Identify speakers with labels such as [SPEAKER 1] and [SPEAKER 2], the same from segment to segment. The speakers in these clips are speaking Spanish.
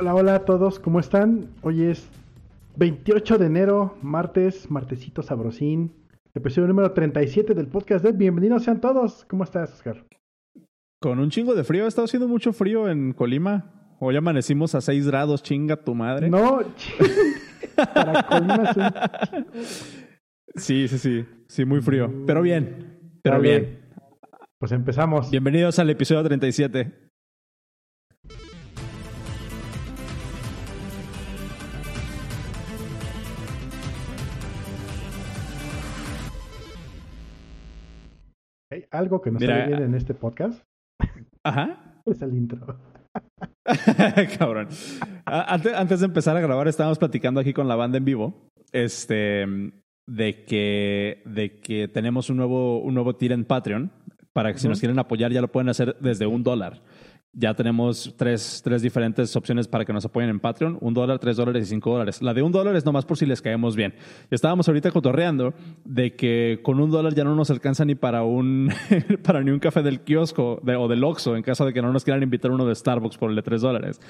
[SPEAKER 1] Hola, hola a todos, ¿cómo están? Hoy es 28 de enero, martes, martesito sabrosín, episodio número 37 del podcast de Bienvenidos sean todos. ¿Cómo estás, Oscar?
[SPEAKER 2] Con un chingo de frío, ha estado haciendo mucho frío en Colima. Hoy amanecimos a 6 grados, chinga tu madre.
[SPEAKER 1] No, para Colima es un...
[SPEAKER 2] Sí, sí, sí, sí, muy frío, pero bien, pero bien.
[SPEAKER 1] Pues empezamos.
[SPEAKER 2] Bienvenidos al episodio 37.
[SPEAKER 1] ¿Hay algo que no
[SPEAKER 2] Mira,
[SPEAKER 1] sale bien en este podcast?
[SPEAKER 2] Ajá.
[SPEAKER 1] Es el intro.
[SPEAKER 2] Cabrón. Antes, antes de empezar a grabar, estábamos platicando aquí con la banda en vivo. Este. De que, de que tenemos un nuevo, un nuevo tier en Patreon. Para que si nos quieren apoyar, ya lo pueden hacer desde un dólar. Ya tenemos tres, tres diferentes opciones para que nos apoyen en Patreon: un dólar, tres dólares y cinco dólares. La de un dólar es nomás por si les caemos bien. Estábamos ahorita cotorreando de que con un dólar ya no nos alcanza ni para un para ni un café del kiosco o del Oxxo en caso de que no nos quieran invitar uno de Starbucks por el de tres dólares.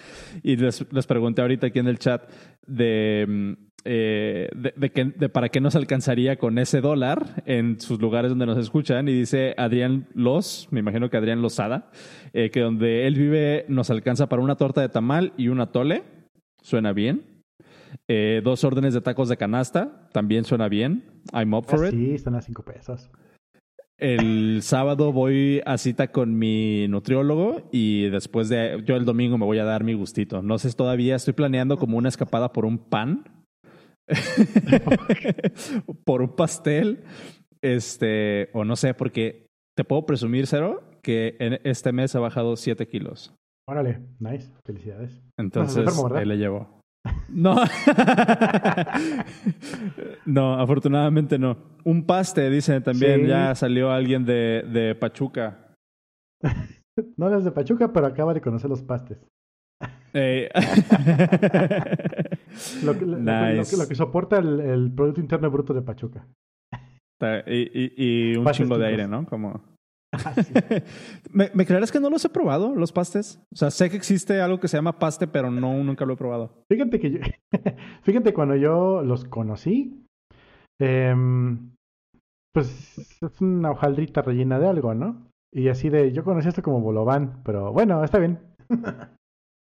[SPEAKER 2] Y les, les pregunté ahorita aquí en el chat de, mm, eh, de, de que- de para qué nos alcanzaría con ese dólar en sus lugares donde nos escuchan. Y dice Adrián Los, me imagino que Adrián Lozada, eh, que donde él vive nos alcanza para una torta de tamal y un atole. Suena bien. Eh, dos órdenes de tacos de canasta, también suena bien. I'm up for
[SPEAKER 1] Ah,
[SPEAKER 2] it.
[SPEAKER 1] sí, están a 5 pesos.
[SPEAKER 2] El sábado voy a cita con mi nutriólogo y después de yo el domingo me voy a dar mi gustito. No sé todavía, estoy planeando como una escapada por un pan, por un pastel, este, o no sé, porque te puedo presumir, Cero, que en este mes he bajado 7 kilos.
[SPEAKER 1] Órale, nice. Felicidades.
[SPEAKER 2] Entonces, ahí le llevo. No. no, afortunadamente no. Un paste, dice también.
[SPEAKER 1] Sí.
[SPEAKER 2] Ya salió alguien de, de Pachuca.
[SPEAKER 1] No eres de Pachuca, pero acaba de conocer los pastes.
[SPEAKER 2] Eh,
[SPEAKER 1] Lo que, lo- que- lo que soporta el, el Producto Interno Bruto de Pachuca.
[SPEAKER 2] y, y- y un
[SPEAKER 1] Pastes
[SPEAKER 2] chingo de aire, ¿no? Como...
[SPEAKER 1] Ah, sí.
[SPEAKER 2] ¿Me, ¿Me creerás que no los he probado, los pastes? O sea, sé que existe algo que se llama paste, pero no, nunca lo he probado.
[SPEAKER 1] Fíjate que yo, fíjate cuando yo los conocí, em, pues es una hojaldrita rellena de algo, ¿no? Y así de, yo conocí esto como bolobán, pero bueno, está bien,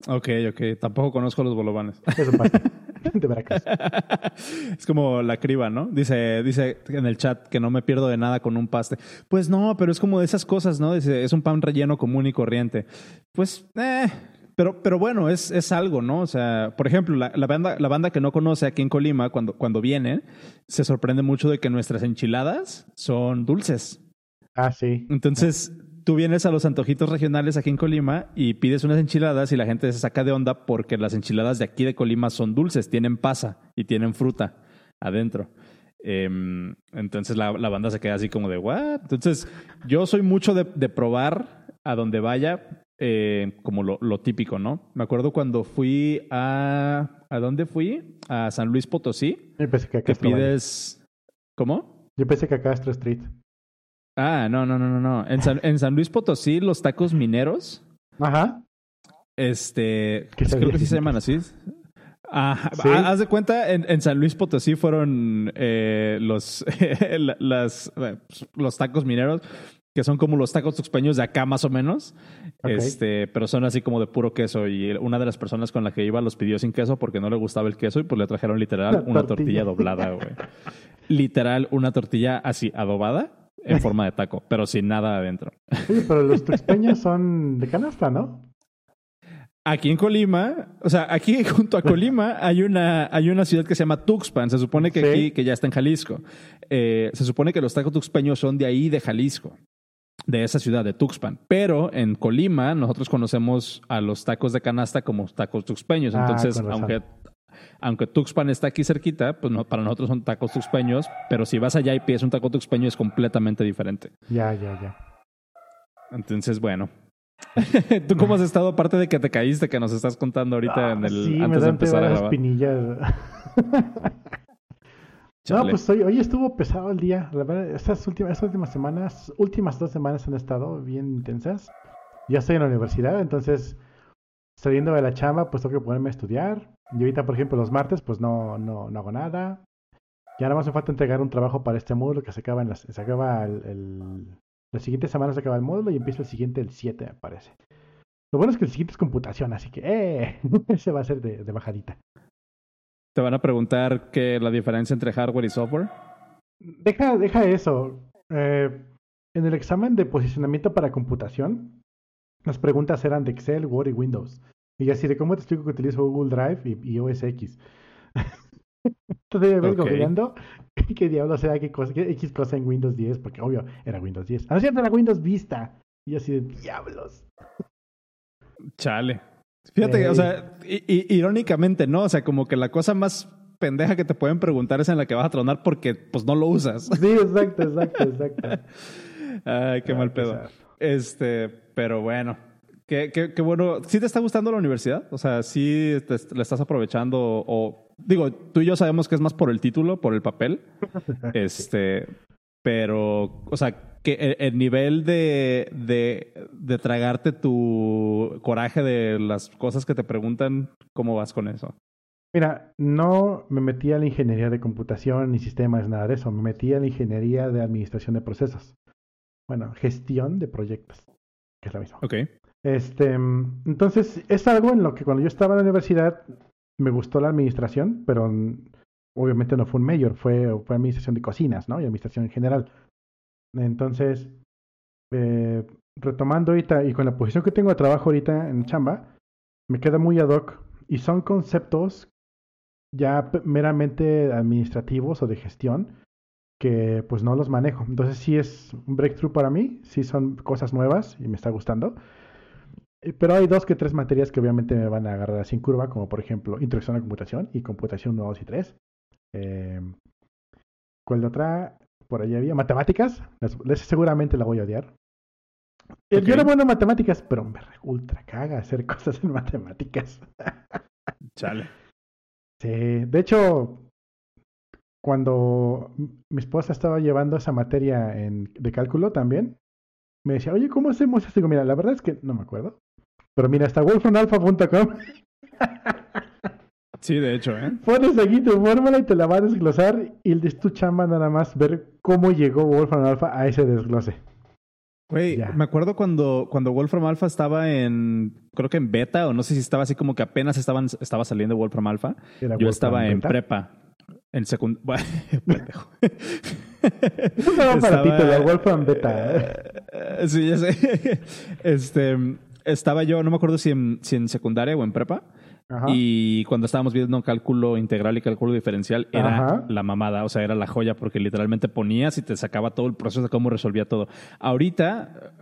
[SPEAKER 2] Ok, ok. Tampoco conozco los bolovanes.
[SPEAKER 1] es un pastel de Veracruz.
[SPEAKER 2] es como la criba, ¿no? Dice, dice en el chat que no me pierdo de nada con un paste. Pues no, pero es como de esas cosas, ¿no? Dice, es un pan relleno común y corriente. Pues, eh, pero, pero bueno, es, es algo, ¿no? O sea, por ejemplo, la, la banda, la banda que no conoce aquí en Colima, cuando, cuando viene, se sorprende mucho de que nuestras enchiladas son dulces.
[SPEAKER 1] Ah, sí.
[SPEAKER 2] Entonces, tú vienes a los antojitos regionales aquí en Colima y pides unas enchiladas y la gente se saca de onda porque las enchiladas de aquí de Colima son dulces, tienen pasa y tienen fruta adentro. Em, entonces la, la banda se queda así como de, ¿what? Entonces, yo soy mucho de, de probar a donde vaya, eh, como lo, lo típico, ¿no? Me acuerdo cuando fui a... ¿A dónde fui? A San Luis Potosí,
[SPEAKER 1] Yo pensé que acá Valle.
[SPEAKER 2] pides... ¿Cómo?
[SPEAKER 1] Yo pensé que acá Castro Street.
[SPEAKER 2] Ah, no, no, no, no, no. En San, en San Luis Potosí, los tacos mineros,
[SPEAKER 1] Ajá.
[SPEAKER 2] este,
[SPEAKER 1] ¿Qué
[SPEAKER 2] pues creo que sí se llaman así. Ah,
[SPEAKER 1] Sí.
[SPEAKER 2] ah, haz de cuenta, en, en San Luis Potosí fueron eh, los, la- las, eh, los tacos mineros, que son como los tacos tuxpeños de acá más o menos, este, pero son así como de puro queso. Y una de las personas con la que iba los pidió sin queso porque no le gustaba el queso y pues le trajeron literal
[SPEAKER 1] Una
[SPEAKER 2] una
[SPEAKER 1] tortilla.
[SPEAKER 2] tortilla doblada, güey. Literal, una tortilla así adobada en forma de taco, pero sin nada adentro.
[SPEAKER 1] Oye, pero los tuxpeños son de canasta, ¿no?
[SPEAKER 2] Aquí en Colima, o sea, aquí junto a Colima hay una, hay una ciudad que se llama Tuxpan. Se supone que
[SPEAKER 1] Sí.
[SPEAKER 2] aquí, que ya está en Jalisco. Eh, se supone que los tacos tuxpeños son de ahí, de Jalisco, de esa ciudad, de Tuxpan. Pero en Colima nosotros conocemos a los tacos de canasta como tacos tuxpeños.
[SPEAKER 1] Ah,
[SPEAKER 2] Entonces, aunque, aunque Tuxpan está aquí cerquita, pues no, para nosotros son tacos tuxpeños. Pero si vas allá y pides un taco tuxpeño es completamente diferente.
[SPEAKER 1] Ya, ya, ya.
[SPEAKER 2] Entonces, bueno. ¿Tú cómo has estado aparte de que te caíste que nos estás contando ahorita
[SPEAKER 1] Ah,
[SPEAKER 2] en el
[SPEAKER 1] sí, me
[SPEAKER 2] antes de
[SPEAKER 1] dan
[SPEAKER 2] empezar a grabar?
[SPEAKER 1] No, pues hoy, hoy estuvo pesado el día. La verdad, estas últimas, estas últimas semanas, últimas dos semanas han estado bien intensas. Ya estoy en la universidad, entonces saliendo de la chamba, pues tengo que ponerme a estudiar. Y ahorita, por ejemplo, los martes, pues no, no, no hago nada. Ya nada más me falta entregar un trabajo para este módulo que se acaba en las, se acaba el, el, la siguiente semana se acaba el módulo y empieza el siguiente el 7, me parece. Lo bueno es que el siguiente es computación, así que ¡eh! ese va a ser de, de bajadita.
[SPEAKER 2] ¿Te van a preguntar qué la diferencia entre hardware y software?
[SPEAKER 1] Deja, deja eso. Eh, en el examen de posicionamiento para computación, las preguntas eran de Excel, Word y Windows. Y así de cómo te explico que utilizo Google Drive y, y OS X. Entonces yo vengo
[SPEAKER 2] Ok.
[SPEAKER 1] viendo qué diablos sea qué, cosa, qué X cosa en Windows 10, porque obvio era Windows 10. Ah, no es cierto, era Windows Vista. Y así de diablos.
[SPEAKER 2] Chale. Fíjate,
[SPEAKER 1] Ey.
[SPEAKER 2] o sea, irónicamente, ¿no? O sea, como que la cosa más pendeja que te pueden preguntar es en la que vas a tronar porque pues no lo usas.
[SPEAKER 1] Sí, exacto, exacto, exacto.
[SPEAKER 2] Ay, qué
[SPEAKER 1] Ah,
[SPEAKER 2] mal pedo. Este, pero bueno. Qué, qué, qué bueno. ¿Sí te está gustando la universidad? O sea, ¿sí te, la estás aprovechando? O, digo, tú y yo sabemos que es más por el título, por el papel. Este, pero, o sea, que el, el nivel de, de, de tragarte tu coraje de las cosas que te preguntan, ¿cómo vas con eso?
[SPEAKER 1] Mira, no me metí a la ingeniería de computación ni sistemas, nada de eso. Me metí a la ingeniería de administración de procesos. Bueno, gestión de proyectos, que es lo mismo.
[SPEAKER 2] Ok.
[SPEAKER 1] Este, entonces, es algo en lo que cuando yo estaba en la universidad me gustó la administración, pero obviamente no fue un mayor, fue, fue administración de cocinas, ¿no? Y administración en general. Entonces, eh, retomando ahorita y con la posición que tengo de trabajo ahorita en chamba, me queda muy ad hoc y son conceptos ya meramente administrativos o de gestión que pues no los manejo. Entonces sí es un breakthrough para mí, sí son cosas nuevas y me está gustando. Eh, Pero hay dos que tres materias que obviamente me van a agarrar así en curva, como por ejemplo Introducción a la Computación y Computación 1, 2 y 3. Eh, ¿Cuál de otra? Por ahí había. Matemáticas. seguramente la voy a odiar. Eh. Yo era bueno en matemáticas, pero me re- ultra caga hacer cosas en matemáticas.
[SPEAKER 2] Chale.
[SPEAKER 1] Sí, de hecho, cuando mi esposa estaba llevando esa materia en, de cálculo también, me decía, oye, ¿cómo hacemos esto? Digo, mira, la verdad es que no me acuerdo. Pero mira, hasta wolframalpha.com
[SPEAKER 2] Sí, de hecho, ¿eh?
[SPEAKER 1] pones aquí tu fórmula y te la va a desglosar y es tu chamba nada más ver cómo llegó Wolfram Alpha a ese desglose.
[SPEAKER 2] Güey, me acuerdo cuando, cuando Wolfram Alpha estaba en, creo que en beta, o no sé si estaba así como que apenas estaban, estaba saliendo Wolfram Alpha. Yo
[SPEAKER 1] Wolfram
[SPEAKER 2] estaba en
[SPEAKER 1] Beta.
[SPEAKER 2] prepa. En secundaria. pendejo.
[SPEAKER 1] Es un aparatito, la Wolfram Beta.
[SPEAKER 2] Eh, sí, ya sé. Este, estaba yo, no me acuerdo si en, si en secundaria o en prepa.
[SPEAKER 1] Ajá.
[SPEAKER 2] Y cuando estábamos viendo cálculo integral y cálculo diferencial, era
[SPEAKER 1] Ajá.
[SPEAKER 2] la mamada, o sea, era la joya, porque literalmente ponías y te sacaba todo el proceso de cómo resolvía todo. Ahorita,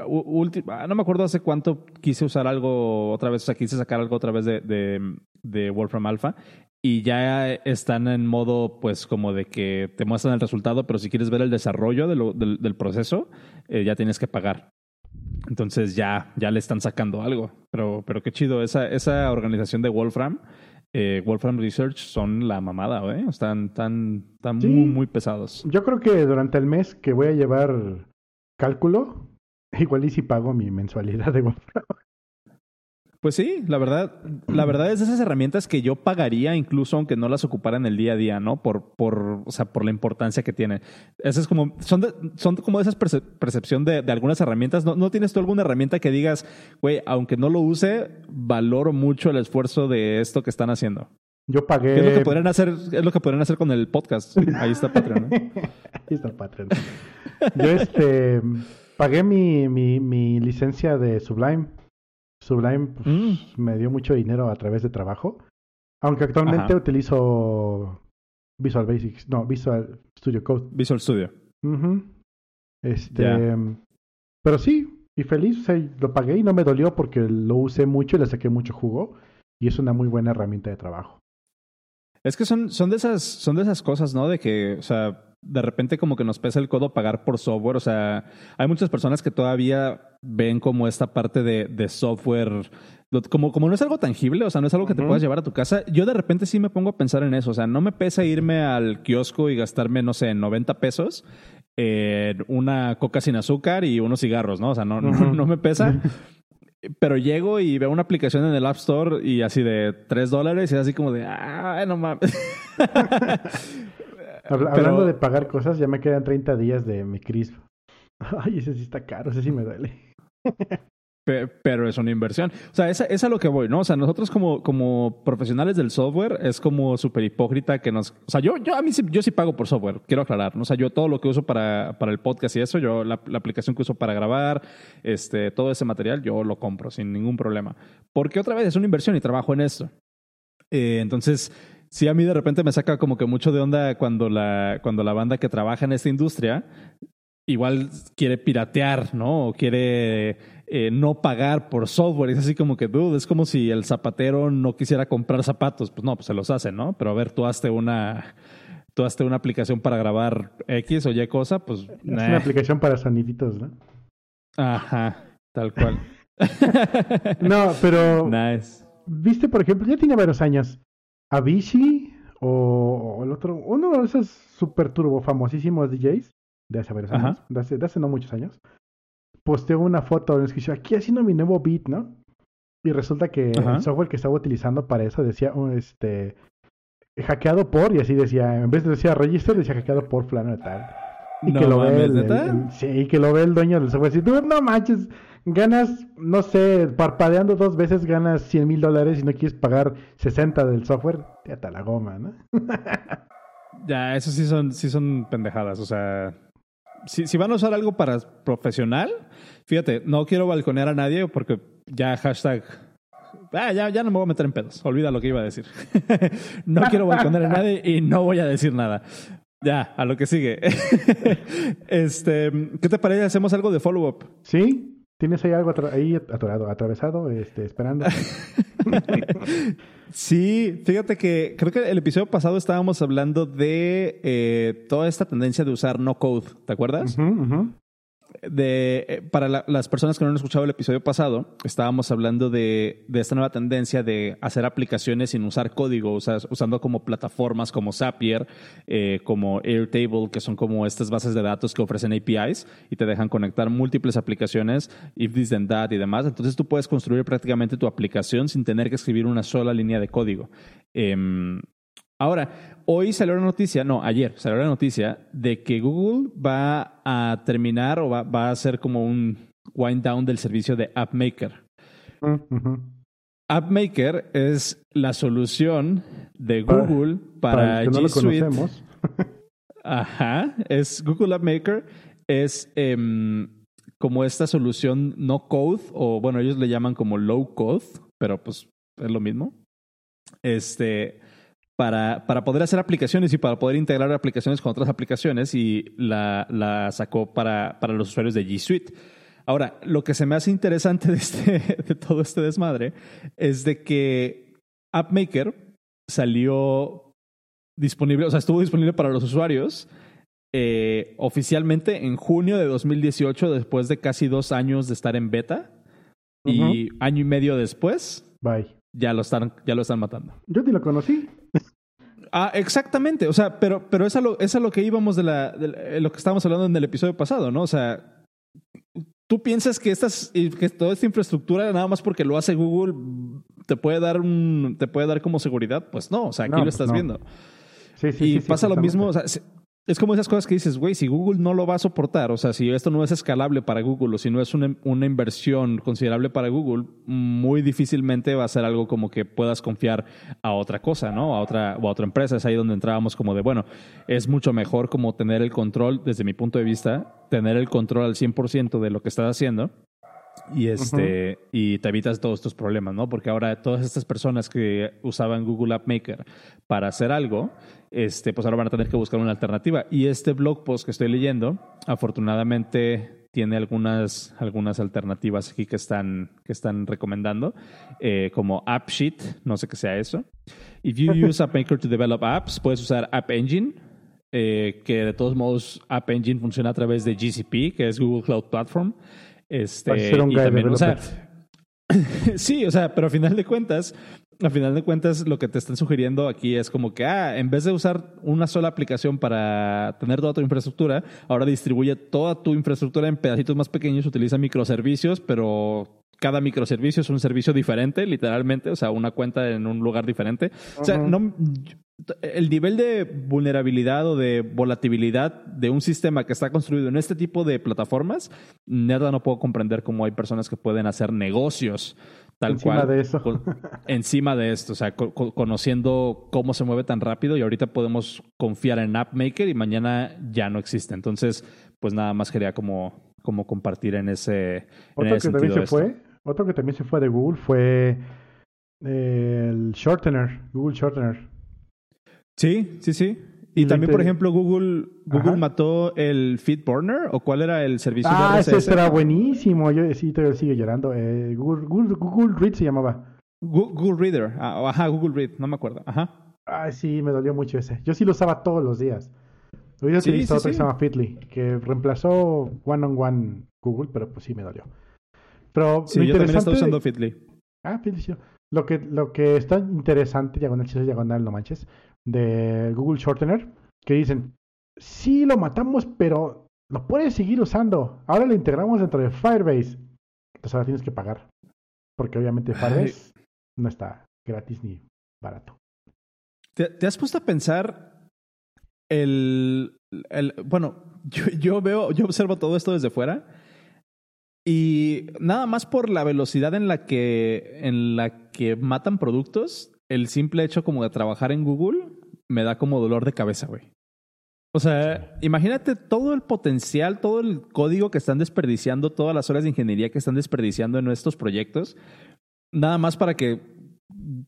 [SPEAKER 2] ah, no me acuerdo hace cuánto quise usar algo otra vez, o sea, quise sacar algo otra vez de, de, de Wolfram Alpha. Y ya están en modo, pues, como de que te muestran el resultado, pero si quieres ver el desarrollo de lo- del, del proceso, eh, ya tienes que pagar. Entonces ya, ya le están sacando algo. Pero, pero qué chido. Esa, esa organización de Wolfram, eh, Wolfram Research, son la mamada, ¿eh? Están tan, tan
[SPEAKER 1] Sí.
[SPEAKER 2] muy, muy pesados.
[SPEAKER 1] Yo creo que durante el mes que voy a llevar cálculo, igual y si pago mi mensualidad de Wolfram.
[SPEAKER 2] Pues sí, la verdad, la verdad es de esas herramientas que yo pagaría incluso aunque no las ocupara en el día a día, ¿no? Por, por, o sea, por la importancia que tienen. Esas es como, son, de- son como de esas perce- percepción de, de algunas herramientas. ¿No, ¿No tienes tú alguna herramienta que digas, güey, aunque no lo use, valoro mucho el esfuerzo de esto que están haciendo?
[SPEAKER 1] Yo pagué.
[SPEAKER 2] ¿Qué es lo que podrían hacer? Es lo que podrían hacer con el podcast. Ahí está Patreon. ¿no?
[SPEAKER 1] Ahí está Patreon. Yo este pagué mi, mi, mi licencia de Sublime. Sublime pues,
[SPEAKER 2] Mm.
[SPEAKER 1] me dio mucho dinero a través de trabajo. Aunque actualmente
[SPEAKER 2] Ajá.
[SPEAKER 1] utilizo Visual Basics, no, Visual Studio Code.
[SPEAKER 2] Visual Studio.
[SPEAKER 1] Este, pero sí, y feliz, o sea, lo pagué y no me dolió porque lo usé mucho y le saqué mucho jugo y es una muy buena herramienta de trabajo.
[SPEAKER 2] Es que son, son de esas, son de esas cosas, ¿no? De que, o sea, de repente como que nos pesa el codo pagar por software. O sea, hay muchas personas que todavía ven como esta parte de, de software, como, como no es algo tangible, o sea, no es algo que te puedas llevar a tu casa. Yo de repente sí me pongo a pensar en eso. O sea, no me pesa irme al kiosco y gastarme, no sé, 90 pesos en una coca sin azúcar y unos cigarros, ¿no? O sea, no, no,
[SPEAKER 1] Ujú.
[SPEAKER 2] no me pesa. pero llego y veo una aplicación en el App Store y así de 3 dólares y así como de, ah, no mames.
[SPEAKER 1] Hablando de pagar cosas, ya me quedan 30 días de mi crisp. Ay, ese sí está caro, ese sí me duele.
[SPEAKER 2] pero es una inversión. O sea, es, es a lo que voy, ¿no? O sea, nosotros como, como profesionales del software es como súper hipócrita que nos... O sea, yo, yo a mí sí, yo sí pago por software, quiero aclarar. ¿no? O sea, yo todo lo que uso para, para el podcast y eso, yo la, aplicación que uso para grabar, este, todo ese material, yo lo compro sin ningún problema. Porque otra vez es una inversión y trabajo en esto. Eh, entonces, sí a mí de repente me saca como que mucho de onda cuando la, cuando la banda que trabaja en esta industria igual quiere piratear, ¿no? O quiere eh, no pagar por software. Es así como que, dude, es como si el zapatero no quisiera comprar zapatos. Pues no, pues se los hace, ¿no? Pero a ver, tú hazte una, tú hazte una aplicación para grabar X o Y cosa, pues...
[SPEAKER 1] Es una aplicación para soniditos, ¿no?
[SPEAKER 2] Ajá, tal cual.
[SPEAKER 1] no, pero...
[SPEAKER 2] Nice.
[SPEAKER 1] Viste, por ejemplo, ya tiene varios años. Avicii o, o el otro, uno de esos super turbo famosísimos DJs de hace varios años, de hace, de hace, no muchos años, posteó una foto que dice, aquí haciendo mi nuevo beat, ¿no? Y resulta que el software que estaba utilizando para eso decía, oh, este, hackeado por, y así decía, en vez de decir register, decía hackeado por fulano de tal. Y que lo ve el, sí, que lo ve el dueño del software. Y tú, no manches, ganas, no sé, parpadeando dos veces ganas 100 mil dólares y no quieres pagar 60 del software, te ata la goma, ¿no?
[SPEAKER 2] ya, eso sí son, sí son pendejadas, o sea, si, si, van a usar algo para profesional, fíjate, no quiero balconear a nadie porque ya hashtag... Ah, ya, ya no me voy a meter en pedos. Olvida lo que iba a decir. no quiero balconear a nadie y no voy a decir nada. Ya, a lo que sigue. este, ¿Qué te parece? ¿Hacemos algo de follow-up?
[SPEAKER 1] Sí. ¿Tienes ahí algo ahí atorado, atravesado, este, esperando?
[SPEAKER 2] sí, fíjate que creo que el episodio pasado estábamos hablando de eh, toda esta tendencia de usar no code, ¿te acuerdas? De, eh, para las personas que no han escuchado el episodio pasado, estábamos hablando de, esta nueva tendencia de hacer aplicaciones sin usar código, usando como plataformas como Zapier, eh, como Airtable, que son como estas bases de datos que ofrecen APIs y te dejan conectar múltiples aplicaciones, if this then that y demás. Entonces tú puedes construir prácticamente tu aplicación sin tener que escribir una sola línea de código. Em, Ahora, hoy salió la noticia, no, ayer salió la noticia de que Google va a terminar o va, va a hacer como un wind down del servicio de AppMaker. AppMaker es la solución de Google para, G Suite. Ajá, es Google AppMaker es em, como esta solución no code o bueno ellos le llaman como low code, pero pues es lo mismo. Este para, para poder hacer aplicaciones y para poder integrar aplicaciones con otras aplicaciones y la, la sacó para, para los usuarios de G Suite. Ahora, lo que se me hace interesante de, este, de todo este desmadre es de que AppMaker salió disponible, o sea, estuvo disponible para los usuarios eh, oficialmente en junio de 2018, después de casi dos años de estar en beta. Y año y medio después,
[SPEAKER 1] Bye.
[SPEAKER 2] Ya lo están, ya lo están matando.
[SPEAKER 1] Yo ni lo conocí.
[SPEAKER 2] Ah, exactamente. O sea, pero, pero es, a lo, es a lo que íbamos de, la, de lo que estábamos hablando en el episodio pasado, ¿no? O sea, tú piensas que, estas, que toda esta infraestructura, nada más porque lo hace Google, te puede dar un, te puede dar como seguridad. Pues no, o sea, aquí lo pues estás viendo. Sí, sí, y pasa lo mismo, o sea, es como esas cosas que dices, güey, si Google no lo va a soportar, o sea, si esto no es escalable para Google o si no es una, una, inversión considerable para Google, muy difícilmente va a ser algo como que puedas confiar a otra cosa, ¿no? A otra, o a otra empresa. Es ahí donde entrábamos como de, bueno, es mucho mejor como tener el control, desde mi punto de vista, tener el control al 100% de lo que estás haciendo y este y te evitas todos estos problemas, ¿no? Porque ahora todas estas personas que usaban Google App Maker para hacer algo, este, pues ahora van a tener que buscar una alternativa. Y este blog post que estoy leyendo, afortunadamente tiene algunas, algunas alternativas aquí que están, que están recomendando, eh, como AppSheet, no sé qué sea eso. If you use App Maker to develop apps, puedes usar App Engine, eh, que de todos modos App Engine funciona a través de GCP, que es Google Cloud Platform. Este, y también, sí, o sea, pero a final de cuentas, a final de cuentas, lo que te están sugiriendo aquí es como que, ah, en vez de usar una sola aplicación para tener toda tu infraestructura, ahora distribuye toda tu infraestructura en pedacitos más pequeños, utiliza microservicios, pero cada microservicio es un servicio diferente, literalmente, o sea, una cuenta en un lugar diferente. O sea, no, el nivel de vulnerabilidad o de volatilidad de un sistema que está construido en este tipo de plataformas, nada no puedo comprender cómo hay personas que pueden hacer negocios tal
[SPEAKER 1] encima
[SPEAKER 2] cual.
[SPEAKER 1] de eso.
[SPEAKER 2] con- encima de esto, o sea, co- co- conociendo cómo se mueve tan rápido y ahorita podemos confiar en AppMaker y mañana ya no existe. Entonces, pues nada más quería como, como compartir en ese, en
[SPEAKER 1] Otro
[SPEAKER 2] ese
[SPEAKER 1] que también
[SPEAKER 2] sentido
[SPEAKER 1] se
[SPEAKER 2] esto.
[SPEAKER 1] fue, otro que también se fue de Google fue eh, el Shortener, Google Shortener.
[SPEAKER 2] Sí, sí, sí. Y también, por ejemplo, Google, Google
[SPEAKER 1] Ajá.
[SPEAKER 2] mató el Feedburner o cuál era el servicio
[SPEAKER 1] Ah,
[SPEAKER 2] de
[SPEAKER 1] ese
[SPEAKER 2] RSS.
[SPEAKER 1] era buenísimo. Yo sí todavía sigue llorando. Eh, Google, Google, Google Read se llamaba.
[SPEAKER 2] Google Reader. Ah, ajá, Google Read, no me acuerdo. Ajá.
[SPEAKER 1] Ay, sí, me dolió mucho ese. Yo sí lo usaba todos los días. Hoy
[SPEAKER 2] Sí,
[SPEAKER 1] utilizo
[SPEAKER 2] sí,
[SPEAKER 1] otro que se llama Fitly, que reemplazó One on One Google, pero pues sí me dolió. Pero
[SPEAKER 2] Sí,
[SPEAKER 1] lo
[SPEAKER 2] yo también estoy
[SPEAKER 1] interesante-
[SPEAKER 2] usando Fitly.
[SPEAKER 1] Ah, Fitly. Lo que, lo que está interesante, diagonal, chile, diagonal, no manches, de Google Shortener, que dicen, sí lo matamos, pero lo puedes seguir usando. Ahora lo integramos dentro de Firebase. Entonces ahora tienes que pagar. Porque obviamente
[SPEAKER 2] Ay.
[SPEAKER 1] Firebase no está gratis ni barato.
[SPEAKER 2] ¿Te, te has puesto a pensar el, el bueno, yo, yo veo, yo observo todo esto desde fuera y nada más por la velocidad en la que en la que matan productos, el simple hecho como de trabajar en Google me da como dolor de cabeza, güey. O sea, imagínate todo el potencial, todo el código que están desperdiciando, todas las horas de ingeniería que están desperdiciando en estos proyectos, nada más para que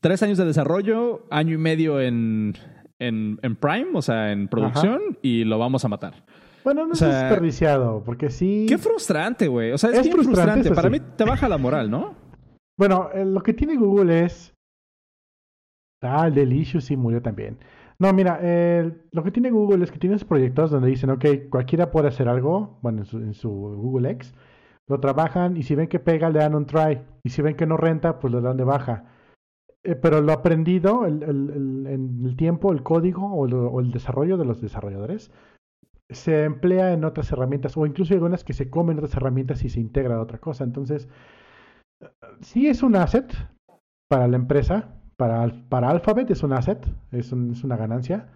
[SPEAKER 2] tres años de desarrollo, año y medio en, en, en Prime, o sea, en producción, y lo vamos a matar.
[SPEAKER 1] Bueno, no
[SPEAKER 2] O sea,
[SPEAKER 1] es desperdiciado, porque sí.
[SPEAKER 2] Qué frustrante, güey. O sea, es,
[SPEAKER 1] Es
[SPEAKER 2] bien
[SPEAKER 1] frustrante,
[SPEAKER 2] Para mí te baja la moral, ¿no?
[SPEAKER 1] Bueno, eh, lo que tiene Google es. Ah, el Delicious sí murió también. No, mira, eh, lo que tiene Google es que tienes proyectos donde dicen, ok, cualquiera puede hacer algo, bueno, en su, en su Google X, lo trabajan y si ven que pega, le dan un try. Y si ven que no renta, pues le dan de baja. Eh, pero lo aprendido el, el- el- en el tiempo, el código o, lo- o el desarrollo de los desarrolladores se emplea en otras herramientas o incluso hay algunas que se comen otras herramientas y se integra a otra cosa. Entonces, sí es un asset para la empresa, para, para Alphabet es un asset, es, un- es una ganancia.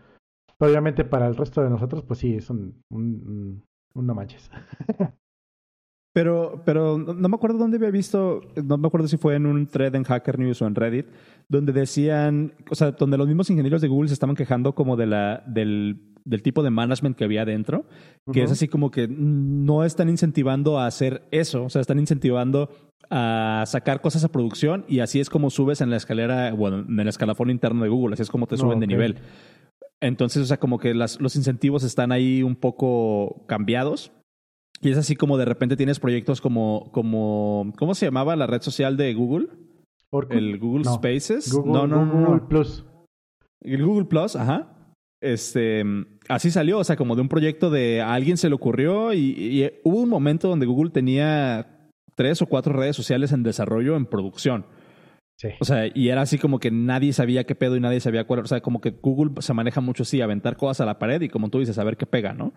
[SPEAKER 1] Pero obviamente para el resto de nosotros, pues sí, es un, un, un- no manches.
[SPEAKER 2] Pero, pero no me acuerdo dónde había visto, no me acuerdo si fue en un thread en Hacker News o en Reddit, donde decían, o sea, donde los mismos ingenieros de Google se estaban quejando como de la, del, del tipo de management que había dentro, que es así como que no están incentivando a hacer eso, o sea, están incentivando a sacar cosas a producción y así es como subes en la escalera, bueno, en el escalafón interno de Google, así es como te
[SPEAKER 1] No,
[SPEAKER 2] suben de nivel. Entonces, o sea, como que las, los incentivos están ahí un poco cambiados. Y es así como de repente tienes proyectos como, como ¿cómo se llamaba la red social de Google?
[SPEAKER 1] Orkut.
[SPEAKER 2] El Google
[SPEAKER 1] No.
[SPEAKER 2] Spaces.
[SPEAKER 1] Google,
[SPEAKER 2] no, no, no, no.
[SPEAKER 1] Google Plus.
[SPEAKER 2] El Google Plus, ajá. Este, así salió, o sea, como de un proyecto de a alguien se le ocurrió y, y hubo un momento donde Google tenía tres o cuatro redes sociales en desarrollo, en producción.
[SPEAKER 1] Sí.
[SPEAKER 2] O sea, y era así como que nadie sabía qué pedo y nadie sabía cuál. O sea, como que Google se maneja mucho así, aventar cosas a la pared y como tú dices, a ver qué pega, ¿no?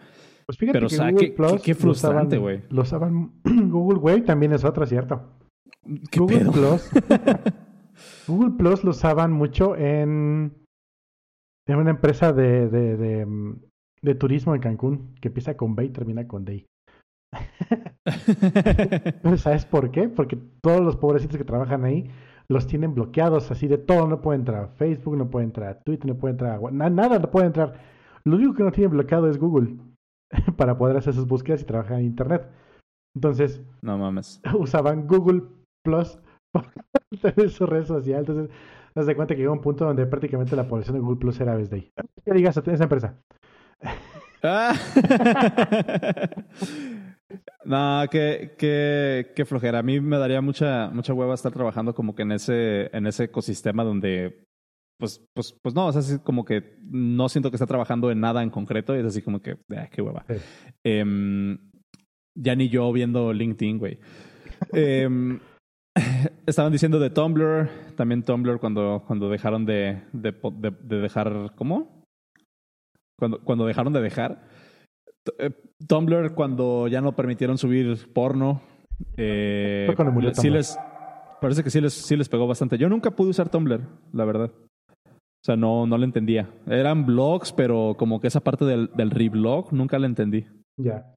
[SPEAKER 1] Pues fíjate
[SPEAKER 2] Pero,
[SPEAKER 1] que
[SPEAKER 2] o sea,
[SPEAKER 1] Google
[SPEAKER 2] qué-
[SPEAKER 1] Plus
[SPEAKER 2] qué- frustrante, güey.
[SPEAKER 1] Lo Google Wave también es otra, ¿cierto?
[SPEAKER 2] ¿Qué
[SPEAKER 1] Google
[SPEAKER 2] pedo?
[SPEAKER 1] Plus. Google Plus lo usaban mucho en, en una empresa de, de, de, mm, de turismo en Cancún que empieza con B y termina con Day. ¿Sabes por qué? Porque todos los pobrecitos que trabajan ahí los tienen bloqueados, así de todo. No puede entrar a Facebook, no puede entrar a Twitter, no puede entrar a na- nada, no puede entrar. Lo único que no tiene bloqueado es Google para poder hacer sus búsquedas y trabajar en Internet. Entonces,
[SPEAKER 2] no mames.
[SPEAKER 1] usaban Google Plus para tener su red social. Entonces, das cuenta que llegó un punto donde prácticamente la población de Google Plus era ahí. ¿Qué digas a esa empresa?
[SPEAKER 2] Ah. no, qué, qué, qué flojera. A mí me daría mucha, mucha hueva estar trabajando como que en ese, en ese ecosistema donde, pues, pues, pues no, o sea, así como que no siento que esté trabajando en nada en concreto y es así como que, ah, qué hueva.
[SPEAKER 1] Sí.
[SPEAKER 2] Em, ya ni yo viendo LinkedIn, güey. Em, estaban diciendo de Tumblr, también Tumblr cuando, cuando dejaron de, de, de, de dejar, ¿cómo? Cuando, cuando dejaron de dejar. Eh, Tumblr cuando ya no permitieron subir porno. Eh,
[SPEAKER 1] Fue cuando murió
[SPEAKER 2] sí
[SPEAKER 1] Tumblr.
[SPEAKER 2] les, parece que sí les, sí les pegó bastante. Yo nunca pude usar Tumblr, la verdad. O sea, no, no lo entendía. Eran blogs, pero como que esa parte del, del reblog nunca la entendí.
[SPEAKER 1] Ya.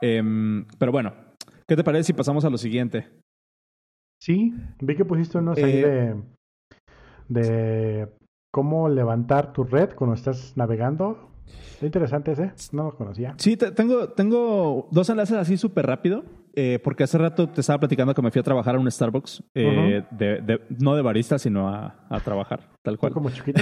[SPEAKER 2] Em, pero bueno, ¿qué te parece si pasamos a lo siguiente?
[SPEAKER 1] Sí, vi que pusiste unos ahí
[SPEAKER 2] Eh,
[SPEAKER 1] de, de cómo levantar tu red cuando estás navegando. Está interesante ese, no lo conocía.
[SPEAKER 2] Sí, te- tengo, tengo dos enlaces así súper rápido, eh, porque hace rato te estaba platicando que me fui a trabajar a un Starbucks, eh, de, de- no de barista, sino a, a trabajar, tal
[SPEAKER 1] ¿Fue
[SPEAKER 2] cual.
[SPEAKER 1] como chiquito?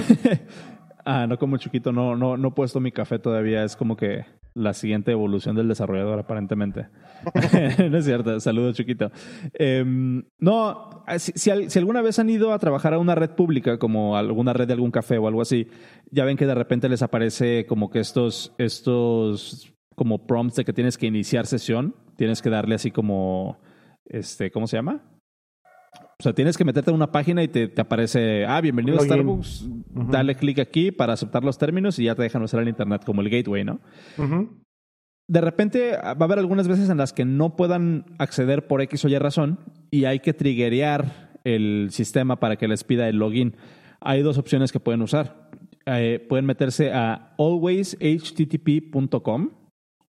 [SPEAKER 2] ah, no como chiquito, no, no, no he puesto mi café todavía, es como que la siguiente evolución del desarrollador, aparentemente. no es cierto, saludos chiquito. Em, no, si, si si alguna vez han ido a trabajar a una red pública, como alguna red de algún café o algo así, ya ven que de repente les aparece como que estos, estos como prompts de que tienes que iniciar sesión, tienes que darle así como, este, ¿cómo se llama? O sea, tienes que meterte en una página y te, te aparece, ah, bienvenido a. Starbucks, dale clic aquí para aceptar los términos y ya te dejan usar el internet como el gateway, ¿no? De repente va a haber algunas veces en las que no puedan acceder por X o Y razón y hay que triggerear el sistema para que les pida el login. Hay dos opciones que pueden usar. Eh, pueden meterse a alwayshttp.com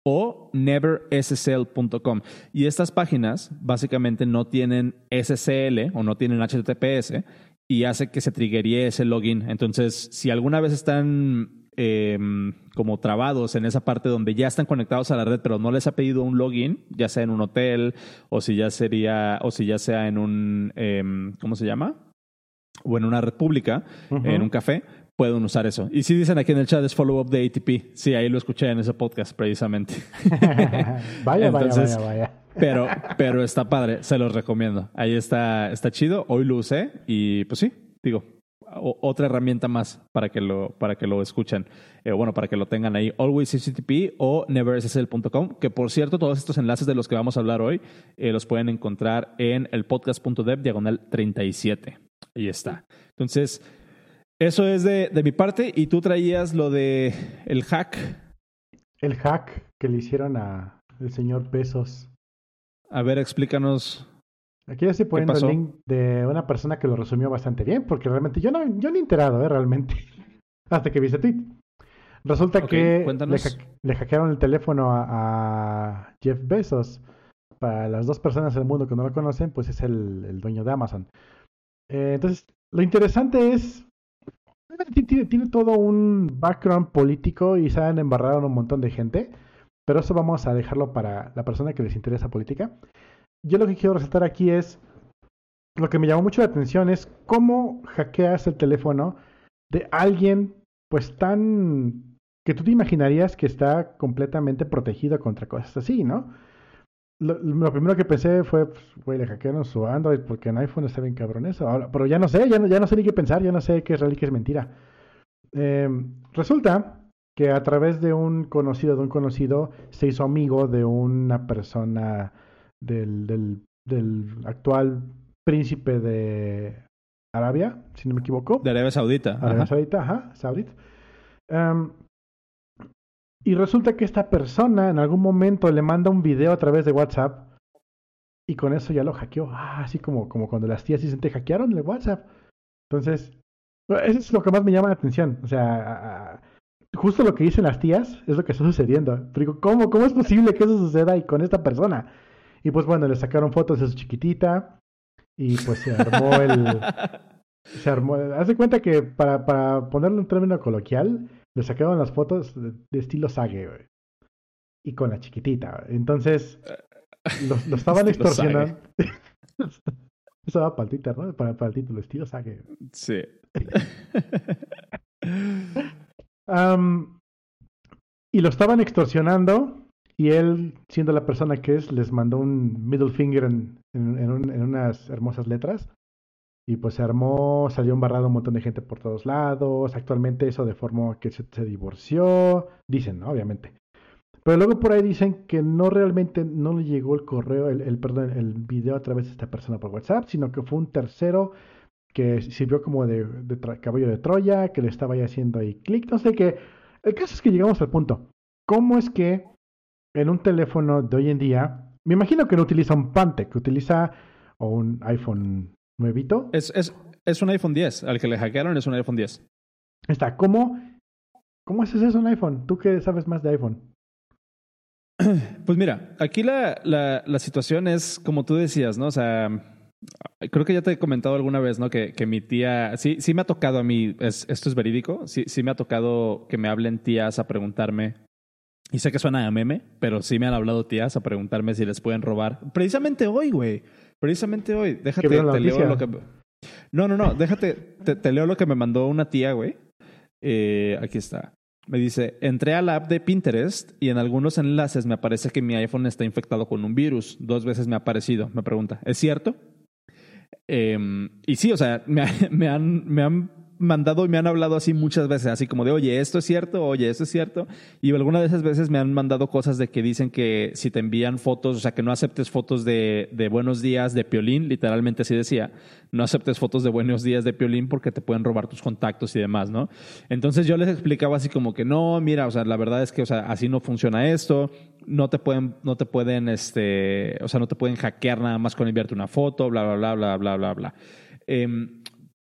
[SPEAKER 2] o neverssl.com. Y estas páginas básicamente no tienen SSL o no tienen HTTPS y hace que se triggerie ese login. Entonces, si alguna vez están eh, como trabados en esa parte donde ya están conectados a la red, pero no les ha pedido un login, ya sea en un hotel o si ya sería, o si ya sea en un, eh, ¿cómo se llama? O en una red pública,
[SPEAKER 1] Ujú.
[SPEAKER 2] en un café, pueden usar eso. Y si dicen aquí en el chat es follow up de ATP. Sí, ahí lo escuché en ese podcast precisamente.
[SPEAKER 1] vaya,
[SPEAKER 2] Entonces-
[SPEAKER 1] vaya, vaya, vaya.
[SPEAKER 2] Pero, pero está padre, se los recomiendo. Ahí está, está chido. Hoy lo usé y pues sí, digo, otra herramienta más para que lo, para que lo escuchen. Eh, bueno, para que lo tengan ahí. Always HTTP o neverssl.com. Que por cierto, todos estos enlaces de los que vamos a hablar hoy eh, los pueden encontrar en el podcast.dev diagonal 37. Ahí está. Entonces, eso es de, de mi parte. Y tú traías lo de el hack.
[SPEAKER 1] El hack que le hicieron a el señor Besos.
[SPEAKER 2] A ver, explícanos.
[SPEAKER 1] Aquí ya estoy poniendo el link de una persona que lo resumió bastante bien, porque realmente yo no, yo he enterado, ¿eh? Realmente. Hasta que vi ese tweet. Resulta que le, hackearon el teléfono a, a Jeff Bezos. Para las dos personas del mundo que no lo conocen, pues es el, el dueño de Amazon. Eh, entonces, lo interesante es. Tiene, todo un background político y se han embarrado un montón de gente. Pero eso vamos a dejarlo para la persona que les interesa política. Yo lo que quiero resaltar aquí es. Lo que me llamó mucho la atención es cómo hackeas el teléfono de alguien, pues tan. que tú te imaginarías que está completamente protegido contra cosas así, ¿no? Lo, lo primero que pensé fue, pues, güey, le hackearon su Android porque en iPhone está bien cabrón eso. Ahora, pero ya no sé, ya no, ya no sé ni qué pensar, ya no sé qué es real y qué es mentira. Eh, resulta que a través de un conocido de un conocido se hizo amigo de una persona del, del, del actual príncipe de Arabia, si no me equivoco.
[SPEAKER 2] De Arabia Saudita.
[SPEAKER 1] Arabia
[SPEAKER 2] Ajá.
[SPEAKER 1] Saudita, ajá, Saudita. Em, y resulta que esta persona en algún momento le manda un video a través de WhatsApp y con eso ya lo hackeó. Ah, así como, como cuando las tías dicen, te hackearon el WhatsApp. Entonces, eso es lo que más me llama la atención. O sea, justo lo que dicen las tías es lo que está sucediendo. Pero digo, ¿cómo, ¿cómo es posible que eso suceda y con esta persona? Y pues bueno, le sacaron fotos de su chiquitita y pues se armó el... Se armó. Haz de cuenta que para, para ponerlo en término coloquial, le sacaron las fotos de, de estilo Sage, güey. Y con la chiquitita. güey. Entonces, lo, lo estaban extorsionando. Eso va para el ¿no? Para, para el título, estilo Sage.
[SPEAKER 2] Sí.
[SPEAKER 1] Y lo estaban extorsionando. Y él, siendo la persona que es, les mandó un middle finger en, en, en un- en unas hermosas letras. Y pues se armó, salió embarrado un montón de gente por todos lados. Actualmente eso deformó que se, se divorció. Dicen, ¿no? Obviamente. Pero luego por ahí dicen que no realmente no le llegó el correo, el, perdón, el video a través de esta persona por WhatsApp, sino que fue un tercero que sirvió como de, caballo de Troya, que le estaba ahí haciendo ahí clic, no sé qué. El caso es que llegamos al punto. ¿Cómo es que en un teléfono de hoy en día, me imagino que no utiliza un Pante, que utiliza un iPhone nuevito?
[SPEAKER 2] Es, es, es un iPhone 10, al que le hackearon es un iPhone 10.
[SPEAKER 1] Está, ¿cómo, cómo haces eso en iPhone? ¿Tú qué sabes más de iPhone?
[SPEAKER 2] Pues mira, aquí la, la, la situación es como tú decías, ¿no? O sea, Creo que ya te he comentado alguna vez, ¿no? Que, que mi tía, sí, sí me ha tocado a mí, es, esto es verídico, sí, sí me ha tocado que me hablen tías a preguntarme, y sé que suena a meme, pero sí me han hablado tías a preguntarme si les pueden robar. Precisamente hoy, güey, precisamente hoy. Déjate, te leo lo que... No, no, no, déjate, te, leo lo que me mandó una tía, güey. Eh, aquí está. Me dice, entré a la app de Pinterest y en algunos enlaces me aparece que mi iPhone está infectado con un virus. Dos veces me ha aparecido. Me pregunta, ¿es cierto? Em, y sí, o sea, me, me, han, me han mandado y me han hablado así muchas veces, así como de, oye, esto es cierto, oye, esto es cierto. Y algunas de esas veces me han mandado cosas de que dicen que si te envían fotos, o sea, que no aceptes fotos de, de buenos días de Piolín, literalmente así decía, no aceptes fotos de buenos días de Piolín porque te pueden robar tus contactos y demás, ¿no? Entonces yo les explicaba así como que no, mira, o sea, la verdad es que, o sea, así no funciona esto, no te pueden, no te pueden, este, o sea, no te pueden hackear nada más con enviarte una foto, bla, bla, bla, bla, bla, bla, bla. Eh,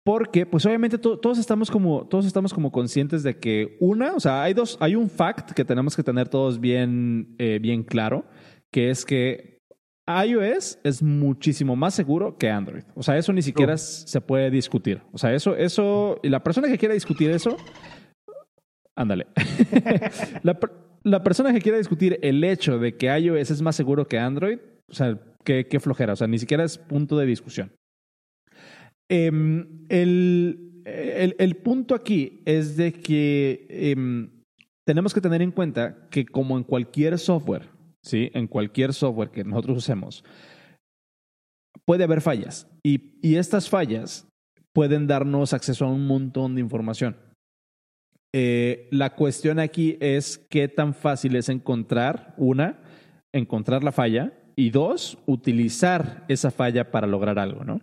[SPEAKER 2] porque, pues obviamente todos, estamos como, todos estamos como conscientes de que una, o sea, hay dos, hay un fact que tenemos que tener todos bien, eh, bien claro, que es que iOS es muchísimo más seguro que Android. O sea, eso ni siquiera se puede discutir. O sea, eso, eso, y la persona que quiera discutir eso, ándale. la, la, persona que quiera discutir el hecho de que iOS es más seguro que Android, o sea, qué, qué flojera. O sea, ni siquiera es punto de discusión. Em, el, el, punto aquí es de que em, tenemos que tener en cuenta que como en cualquier software, ¿sí? En cualquier software que nosotros usemos, puede haber fallas. Y, y estas fallas pueden darnos acceso a un montón de información. Eh, la cuestión aquí es qué tan fácil es encontrar, una, encontrar la falla, y dos, utilizar esa falla para lograr algo, ¿no?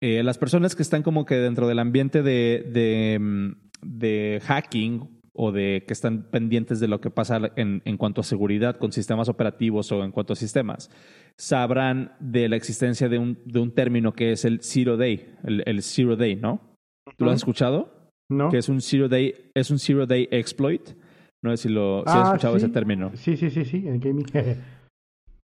[SPEAKER 2] Eh, las personas que están como que dentro del ambiente de, de, mm, de, hacking o de que están pendientes de lo que pasa en, en, cuanto a seguridad con sistemas operativos o en cuanto a sistemas, sabrán de la existencia de un, de un término que es el zero day, el, zero day, ¿no? ¿Tú lo has escuchado?
[SPEAKER 1] No.
[SPEAKER 2] Que es un zero day, es un zero day exploit. No sé si lo has ah, escuchado ese término.
[SPEAKER 1] Sí, sí, sí, sí, en gaming.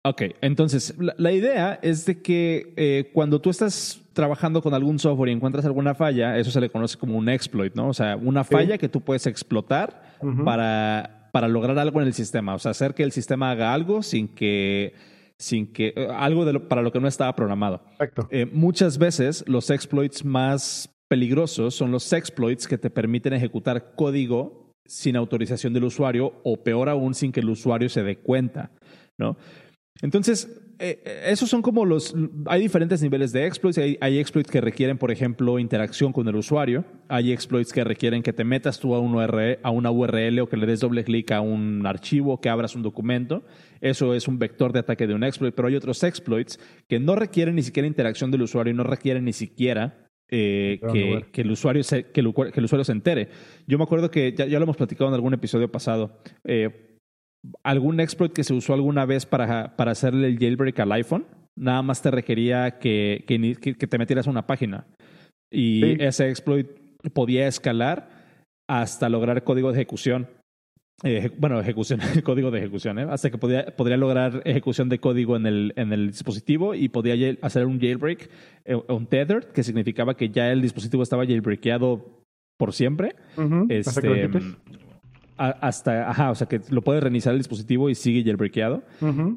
[SPEAKER 2] Ok, entonces la, idea es de que eh, cuando tú estás trabajando con algún software y encuentras alguna falla, eso se le conoce como un exploit, ¿no? O sea, una falla que tú puedes explotar para, para lograr algo en el sistema, o sea, hacer que el sistema haga algo sin que sin que eh, algo de para lo que no estaba programado. Eh, muchas veces los exploits más peligrosos son los exploits que te permiten ejecutar código sin autorización del usuario o peor aún sin que el usuario se dé cuenta, ¿no? Entonces, eh, eh, esos son como los... Hay diferentes niveles de exploits. Hay, hay, exploits que requieren, por ejemplo, interacción con el usuario. Hay exploits que requieren que te metas tú a, un URL, a una URL o que le des doble clic a un archivo, que abras un documento. Eso es un vector de ataque de un exploit. Pero hay otros exploits que no requieren ni siquiera interacción del usuario y no requieren ni siquiera eh, que, que, el usuario se, que, el, que, el, usuario se entere. Yo me acuerdo que ya, ya lo hemos platicado en algún episodio pasado. Eh, algún exploit que se usó alguna vez para, para hacerle el jailbreak al iPhone, nada más te requería que, que, te metieras a una página. Y ese exploit podía escalar hasta lograr código de ejecución. Eh, bueno, ejecución, código de ejecución, ¿eh? hasta que podía, podría lograr ejecución de código en el, en el dispositivo y podía hacer un jailbreak, eh, un tether, que significaba que ya el dispositivo estaba jailbreakado por siempre. este, hasta, ajá, o sea, que lo puede reiniciar el dispositivo y sigue jailbreakado.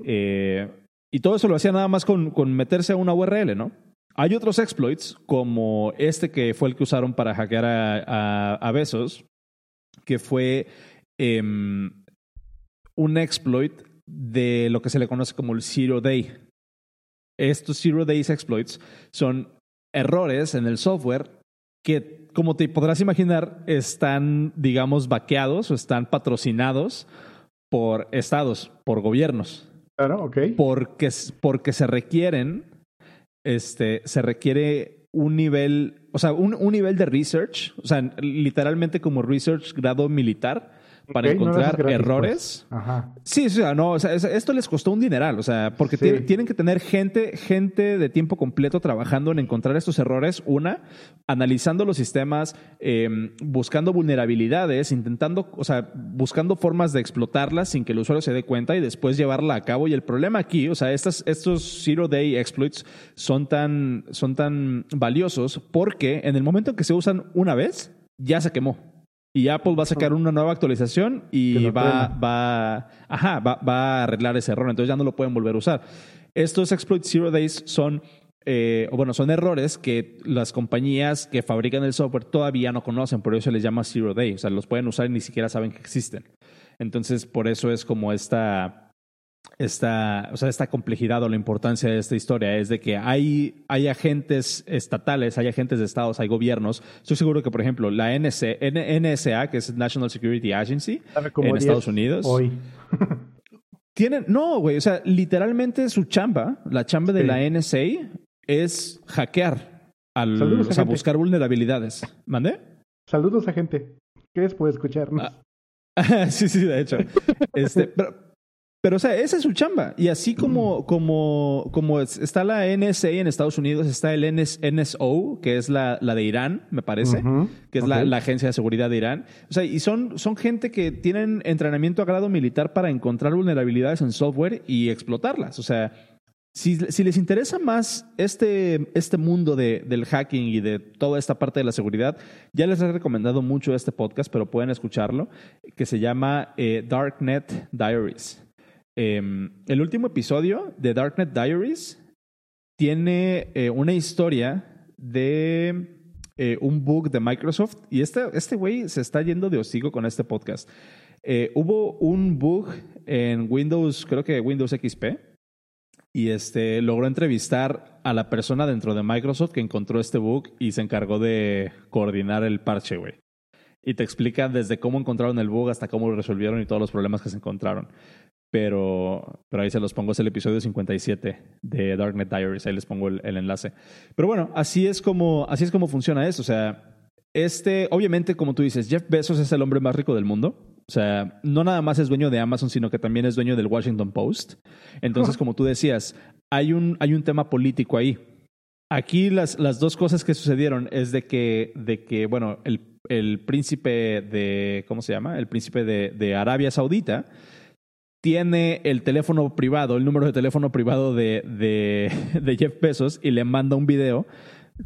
[SPEAKER 2] eh, y todo eso lo hacía nada más con, con, meterse a una URL, ¿no? Hay otros exploits, como este que fue el que usaron para hackear a, a, Besos, que fue em, un exploit de lo que se le conoce como el Zero Day. Estos Zero Days exploits son errores en el software que, como te podrás imaginar, están, digamos, vaqueados o están patrocinados por estados, por gobiernos.
[SPEAKER 1] Claro, ok.
[SPEAKER 2] Porque, porque se requieren, este, se requiere un nivel, o sea, un, un nivel de research, o sea, literalmente como research grado militar, para encontrar
[SPEAKER 1] pues.
[SPEAKER 2] errores. Sí, sí, no, o sea, esto les costó un dineral, o sea, porque tienen que tener gente, gente de tiempo completo trabajando en encontrar estos errores. Una, analizando los sistemas, em, buscando vulnerabilidades, intentando, o sea, buscando formas de explotarlas sin que el usuario se dé cuenta y después llevarla a cabo. Y el problema aquí, o sea, estas, estos zero day exploits son tan, son tan valiosos porque en el momento en que se usan una vez, ya se quemó. Y Apple va a sacar una nueva actualización y va, va, ajá, va, va, a arreglar ese error. Entonces ya no lo pueden volver a usar. Estos exploits zero days son, eh, bueno, son errores que las compañías que fabrican el software todavía no conocen, por eso se les llama zero day. O sea, los pueden usar y ni siquiera saben que existen. Entonces, por eso es como esta esta, o sea, esta complejidad o la importancia de esta historia es de que hay, hay agentes estatales, hay agentes de estados, hay gobiernos. Estoy seguro que, por ejemplo, la NSA, que es National Security Agency en Estados Unidos.
[SPEAKER 1] Hoy.
[SPEAKER 2] tienen, no, güey, o sea, literalmente su chamba, la chamba de la NSA es hackear, al, o sea, buscar vulnerabilidades. ¿Mande?
[SPEAKER 1] Saludos a gente. ¿Qué es? Puede escucharnos.
[SPEAKER 2] Ah, sí, sí, de hecho. Este, pero, pero, o sea, esa es su chamba. Y así como, como, como está la NSA en Estados Unidos, está el NSO, que es la, la de Irán, me parece, que es la, la, Agencia de Seguridad de Irán. O sea, y son, son gente que tienen entrenamiento a grado militar para encontrar vulnerabilidades en software y explotarlas. O sea, si, si les interesa más este, este mundo de, del hacking y de toda esta parte de la seguridad, ya les he recomendado mucho este podcast, pero pueden escucharlo, que se llama eh, Darknet Diaries. Em, el último episodio de Darknet Diaries tiene eh, una historia de eh, un bug de Microsoft y este, este güey se está yendo de hocico con este podcast. Eh, hubo un bug en Windows, creo que Windows XP, y este logró entrevistar a la persona dentro de Microsoft que encontró este bug y se encargó de coordinar el parche, güey. Y te explica desde cómo encontraron el bug hasta cómo lo resolvieron y todos los problemas que se encontraron. Pero, pero ahí se los pongo, es el episodio 57 de Darknet Diaries, ahí les pongo el, enlace. Pero bueno, así es como, así es como funciona esto. O sea, este, obviamente, como tú dices, Jeff Bezos es el hombre más rico del mundo. O sea, no nada más es dueño de Amazon, sino que también es dueño del Washington Post. Entonces, como tú decías, hay un, hay un tema político ahí. Aquí las, las dos cosas que sucedieron es de que, de que bueno, el, el príncipe de, ¿cómo se llama? El príncipe de, de Arabia Saudita tiene el teléfono privado, el número de teléfono privado de, de, Jeff Bezos y le manda un video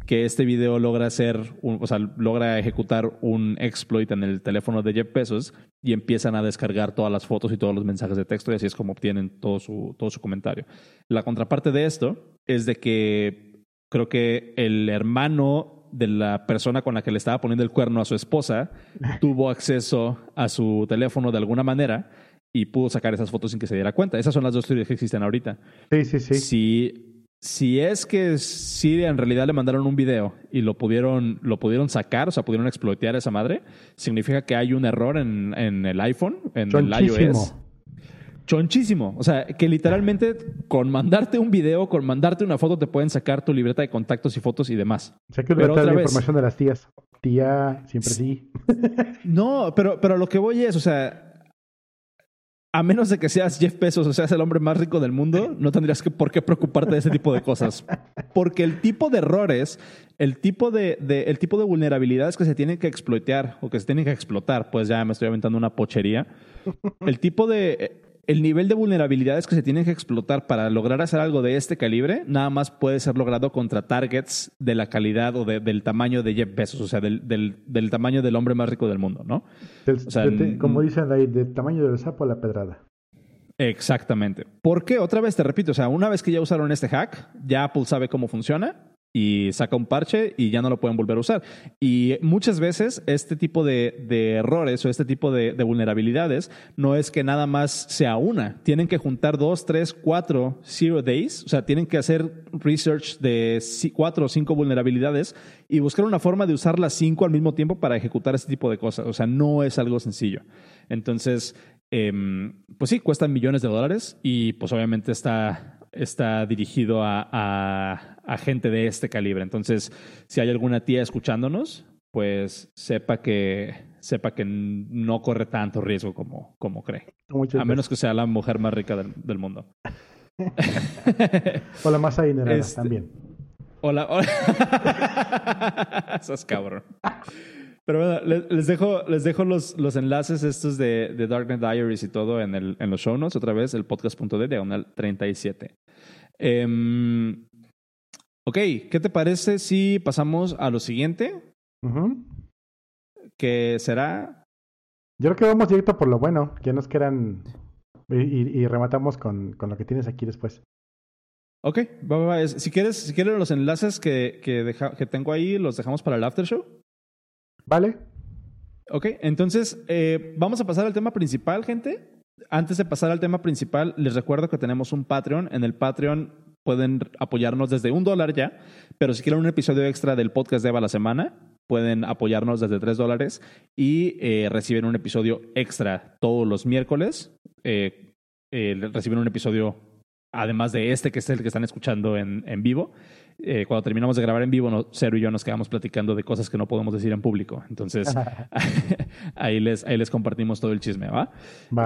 [SPEAKER 2] que este video logra hacer, o sea, logra ejecutar un exploit en el teléfono de Jeff Bezos y empiezan a descargar todas las fotos y todos los mensajes de texto y así es como obtienen todo su, todo su comentario. La contraparte de esto es de que creo que el hermano de la persona con la que le estaba poniendo el cuerno a su esposa tuvo acceso a su teléfono de alguna manera y pudo sacar esas fotos sin que se diera cuenta. Esas son las dos teorías que existen ahorita.
[SPEAKER 1] Sí, sí, sí.
[SPEAKER 2] Si, si es que sí en realidad le mandaron un video y lo pudieron, lo pudieron sacar, o sea, pudieron explotear a esa madre, significa que hay un error en, en el iPhone, en el iOS. Chonchísimo. O sea, que literalmente con mandarte un video, con mandarte una foto, te pueden sacar tu libreta de contactos y fotos y demás.
[SPEAKER 1] O sea, que pero otra la información de las tías. Tía, siempre sí.
[SPEAKER 2] no, pero, pero lo que voy es, o sea, a menos de que seas Jeff Bezos o seas el hombre más rico del mundo, no tendrías que, por qué preocuparte de ese tipo de cosas. Porque el tipo de errores, el tipo de, el tipo de vulnerabilidades que se tienen que explotar o que se tienen que explotar, pues ya me estoy aventando una pochería. El tipo de el nivel de vulnerabilidades que se tienen que explotar para lograr hacer algo de este calibre nada más puede ser logrado contra targets de la calidad o del tamaño de Jeff Bezos, o sea, del, del, tamaño del hombre más rico del mundo, ¿no?
[SPEAKER 1] como dicen ahí, del tamaño del sapo a la pedrada.
[SPEAKER 2] Exactamente. ¿Por qué? Otra vez te repito, o sea, una vez que ya usaron este hack, ya Apple sabe cómo funciona y saca un parche y ya no lo pueden volver a usar. Y muchas veces este tipo de, errores o este tipo de, vulnerabilidades no es que nada más sea una. Tienen que juntar dos, tres, cuatro zero days, o sea, tienen que hacer research de cuatro o cinco vulnerabilidades y buscar una forma de usar las cinco al mismo tiempo para ejecutar este tipo de cosas. O sea, no es algo sencillo. Entonces, em, pues sí, cuestan millones de dólares y pues obviamente está, está dirigido a, gente de este calibre. Entonces, si hay alguna tía escuchándonos, pues sepa que, sepa que no corre tanto riesgo como, como cree. a menos que sea la mujer más rica del, mundo.
[SPEAKER 1] o la más adinerada este, también.
[SPEAKER 2] Hola, hola. Sos cabrón. Pero bueno, les dejo, les dejo los, los enlaces estos de, de Darknet Diaries y todo en, el, en los show notes, otra vez, el podcast.de, diagonal 37. Em, ok, ¿qué te parece si pasamos a lo siguiente? Que será...
[SPEAKER 1] Yo creo que vamos directo por lo bueno, ya nos quedan... Y, y, rematamos con, con, lo que tienes aquí después.
[SPEAKER 2] Ok, si quieres, si quieres los enlaces que, que, que tengo ahí, los dejamos para el after show.
[SPEAKER 1] ¿Vale?
[SPEAKER 2] Ok, entonces eh, vamos a pasar al tema principal, gente. Antes de pasar al tema principal, les recuerdo que tenemos un Patreon. En el Patreon pueden apoyarnos desde un dólar ya, pero si quieren un episodio extra del podcast de Eva la semana, pueden apoyarnos desde tres dólares y eh, reciben un episodio extra todos los miércoles. Eh, reciben un episodio, además de este, que es el que están escuchando en, en vivo. Eh, cuando terminamos de grabar en vivo, no, Cero y yo nos quedamos platicando de cosas que no podemos decir en público. Entonces, ahí, les, ahí les compartimos todo el chisme, ¿va?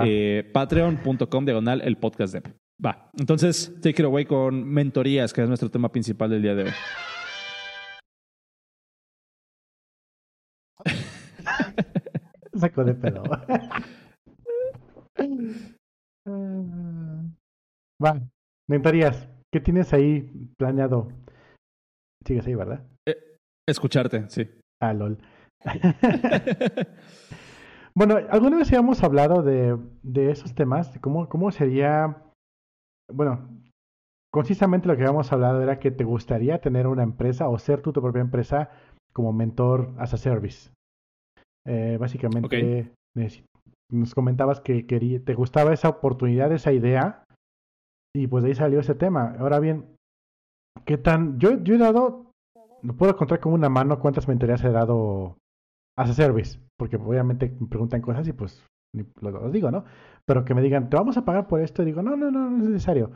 [SPEAKER 2] Eh, Patreon.com diagonal el podcast de. Va. Entonces, take it away con mentorías, que es nuestro tema principal del día de hoy.
[SPEAKER 1] Saco de pedo. Va. Mentorías. ¿Qué tienes ahí planeado Sigues ahí, ¿verdad?
[SPEAKER 2] Eh, escucharte, sí.
[SPEAKER 1] Ah, lol. bueno, alguna vez habíamos hablado de, de esos temas, de cómo, cómo sería, bueno, concisamente lo que habíamos hablado era que te gustaría tener una empresa o ser tú tu propia empresa como mentor as a service. Eh, básicamente, nos comentabas que quería, te gustaba esa oportunidad, esa idea, y pues de ahí salió ese tema. Ahora bien, ¿Qué tan? Yo, yo he dado, no puedo contar con una mano cuántas mentorías he dado a service, porque obviamente me preguntan cosas y pues lo, digo, ¿no? Pero que me digan, te vamos a pagar por esto, y digo, no, no, no, no es necesario.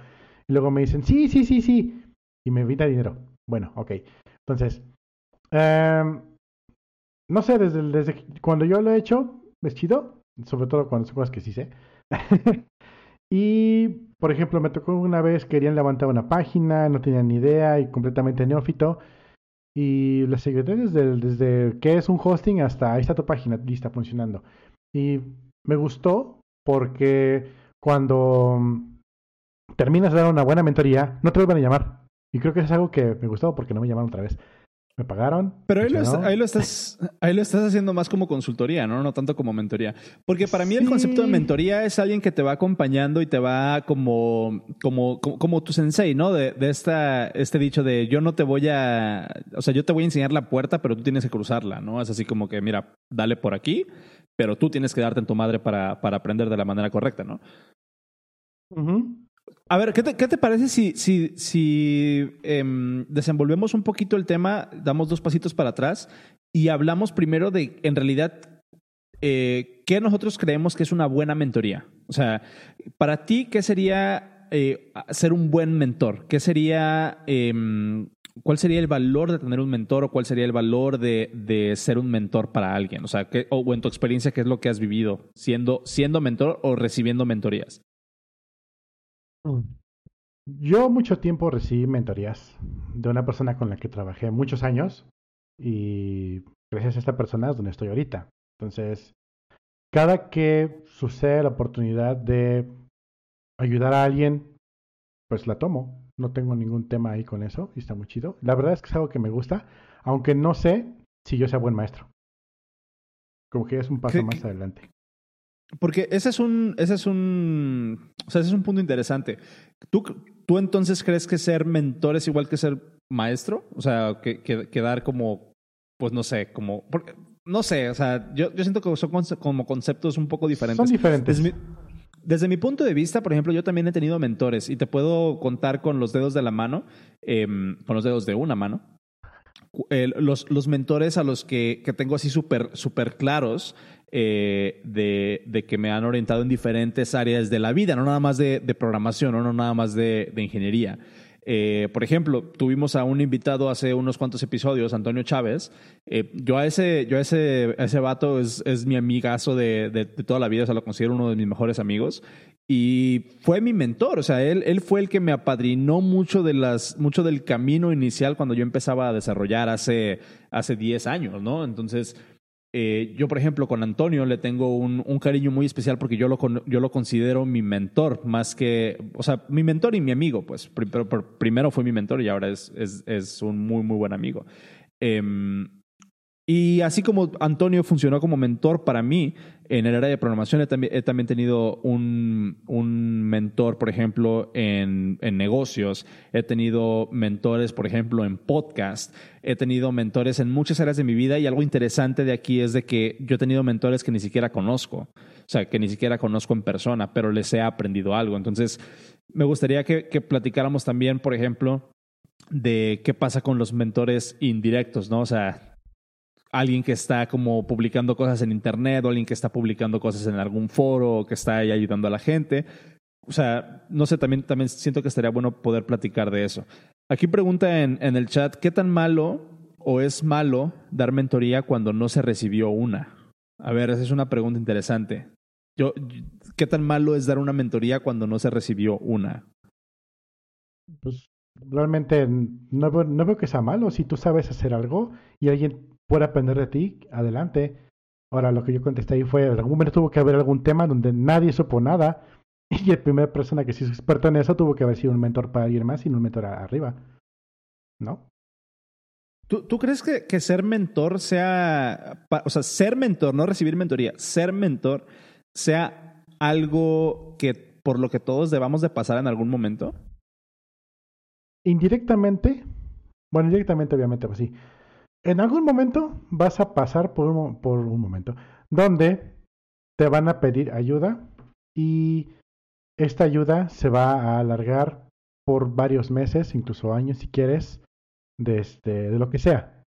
[SPEAKER 1] Y luego me dicen, sí, sí, sí, sí, y me invita dinero. Bueno, ok. Entonces, em, no sé, desde, desde cuando yo lo he hecho, es chido, sobre todo cuando son cosas que sí sé. y, por ejemplo, me tocó una vez, querían levantar una página, no tenían ni idea y completamente neófito. Y les seguí desde, desde qué es un hosting hasta ahí está tu página lista funcionando. Y me gustó porque cuando terminas de dar una buena mentoría, no te vuelven a llamar. Y creo que es algo que me gustó porque no me llamaron otra vez me pagaron.
[SPEAKER 2] Pero ahí lo, ahí lo, estás, ahí lo estás haciendo más como consultoría, ¿no? No tanto como mentoría. Porque para mí el concepto de mentoría es alguien que te va acompañando y te va como, como, como, tu sensei, ¿no? De, de esta, este dicho de yo no te voy a, o sea, yo te voy a enseñar la puerta, pero tú tienes que cruzarla, ¿no? Es así como que, mira, dale por aquí, pero tú tienes que darte en tu madre para, para aprender de la manera correcta, ¿no? A ver, ¿qué te, qué te parece si, si, si em, desenvolvemos un poquito el tema, damos dos pasitos para atrás y hablamos primero de, en realidad, eh, qué nosotros creemos que es una buena mentoría? O sea, para ti, ¿qué sería eh, ser un buen mentor? ¿Qué sería, em, cuál sería el valor de tener un mentor o cuál sería el valor de, de ser un mentor para alguien? O sea, ¿qué, o en tu experiencia, ¿qué es lo que has vivido siendo, siendo mentor o recibiendo mentorías?
[SPEAKER 1] Mm. Yo mucho tiempo recibí mentorías de una persona con la que trabajé muchos años y gracias a esta persona es donde estoy ahorita. Entonces, cada que sucede la oportunidad de ayudar a alguien, pues la tomo. No tengo ningún tema ahí con eso y está muy chido. La verdad es que es algo que me gusta, aunque no sé si yo sea buen maestro. Como que es un paso más adelante.
[SPEAKER 2] Porque ese es un, ese es un, o sea, ese es un punto interesante. ¿Tú, ¿Tú entonces crees que ser mentor es igual que ser maestro? O sea, que, que, dar como, pues no sé, como, porque, no sé, o sea, yo, yo siento que son como conceptos un poco diferentes.
[SPEAKER 1] Son diferentes.
[SPEAKER 2] Desde mi, punto de vista, por ejemplo, yo también he tenido mentores y te puedo contar con los dedos de la mano, em, con los dedos de una mano, los, los, mentores a los que, que tengo así súper super claros eh, de, de, que me han orientado en diferentes áreas de la vida, no nada más de, de programación, no, no nada más de, de ingeniería. Eh, por ejemplo, tuvimos a un invitado hace unos cuantos episodios, Antonio Chávez. Eh, yo a ese, yo a ese, ese vato es, mi amigazo de, toda la vida, o sea, lo considero uno de mis mejores amigos. Y fue mi mentor, o sea, él, él fue el que me apadrinó mucho, de las, mucho del camino inicial cuando yo empezaba a desarrollar hace, hace 10 años, ¿no? Entonces, eh, yo, por ejemplo, con Antonio le tengo un, cariño muy especial porque yo lo, yo lo considero mi mentor, más que, o sea, mi mentor y mi amigo, pues, pero, primero fue mi mentor y ahora es, es, un muy, muy buen amigo. Eh, y así como Antonio funcionó como mentor para mí en el área de programación, he también, he también tenido un, un, mentor, por ejemplo, en, en, negocios. He tenido mentores, por ejemplo, en podcast. He tenido mentores en muchas áreas de mi vida y algo interesante de aquí es de que yo he tenido mentores que ni siquiera conozco. O sea, que ni siquiera conozco en persona, pero les he aprendido algo. Entonces, me gustaría que, que platicáramos también, por ejemplo, de qué pasa con los mentores indirectos, ¿no? O sea, alguien que está como publicando cosas en internet o alguien que está publicando cosas en algún foro o que está ahí ayudando a la gente. O sea, no sé, también, también siento que estaría bueno poder platicar de eso. Aquí pregunta en, el chat, ¿qué tan malo o es malo dar mentoría cuando no se recibió una? A ver, esa es una pregunta interesante. Yo, ¿Qué tan malo es dar una mentoría cuando no se recibió una?
[SPEAKER 1] Pues realmente no veo que sea malo. Si tú sabes hacer algo y alguien puede aprender de ti, adelante. Ahora, lo que yo contesté ahí fue, en algún momento tuvo que haber algún tema donde nadie supo nada y la primera persona que se hizo experta en eso tuvo que haber sido un mentor para alguien más y no un mentor arriba. ¿No?
[SPEAKER 2] ¿Tú, ¿Tú, crees que, que, ser mentor sea, o sea, ser mentor, no recibir mentoría, ser mentor sea algo que por lo que todos debamos de pasar en algún momento?
[SPEAKER 1] Indirectamente, bueno, indirectamente obviamente, pues sí en algún momento vas a pasar por un, por un momento donde te van a pedir ayuda y esta ayuda se va a alargar por varios meses, incluso años si quieres, de, este, de lo que sea.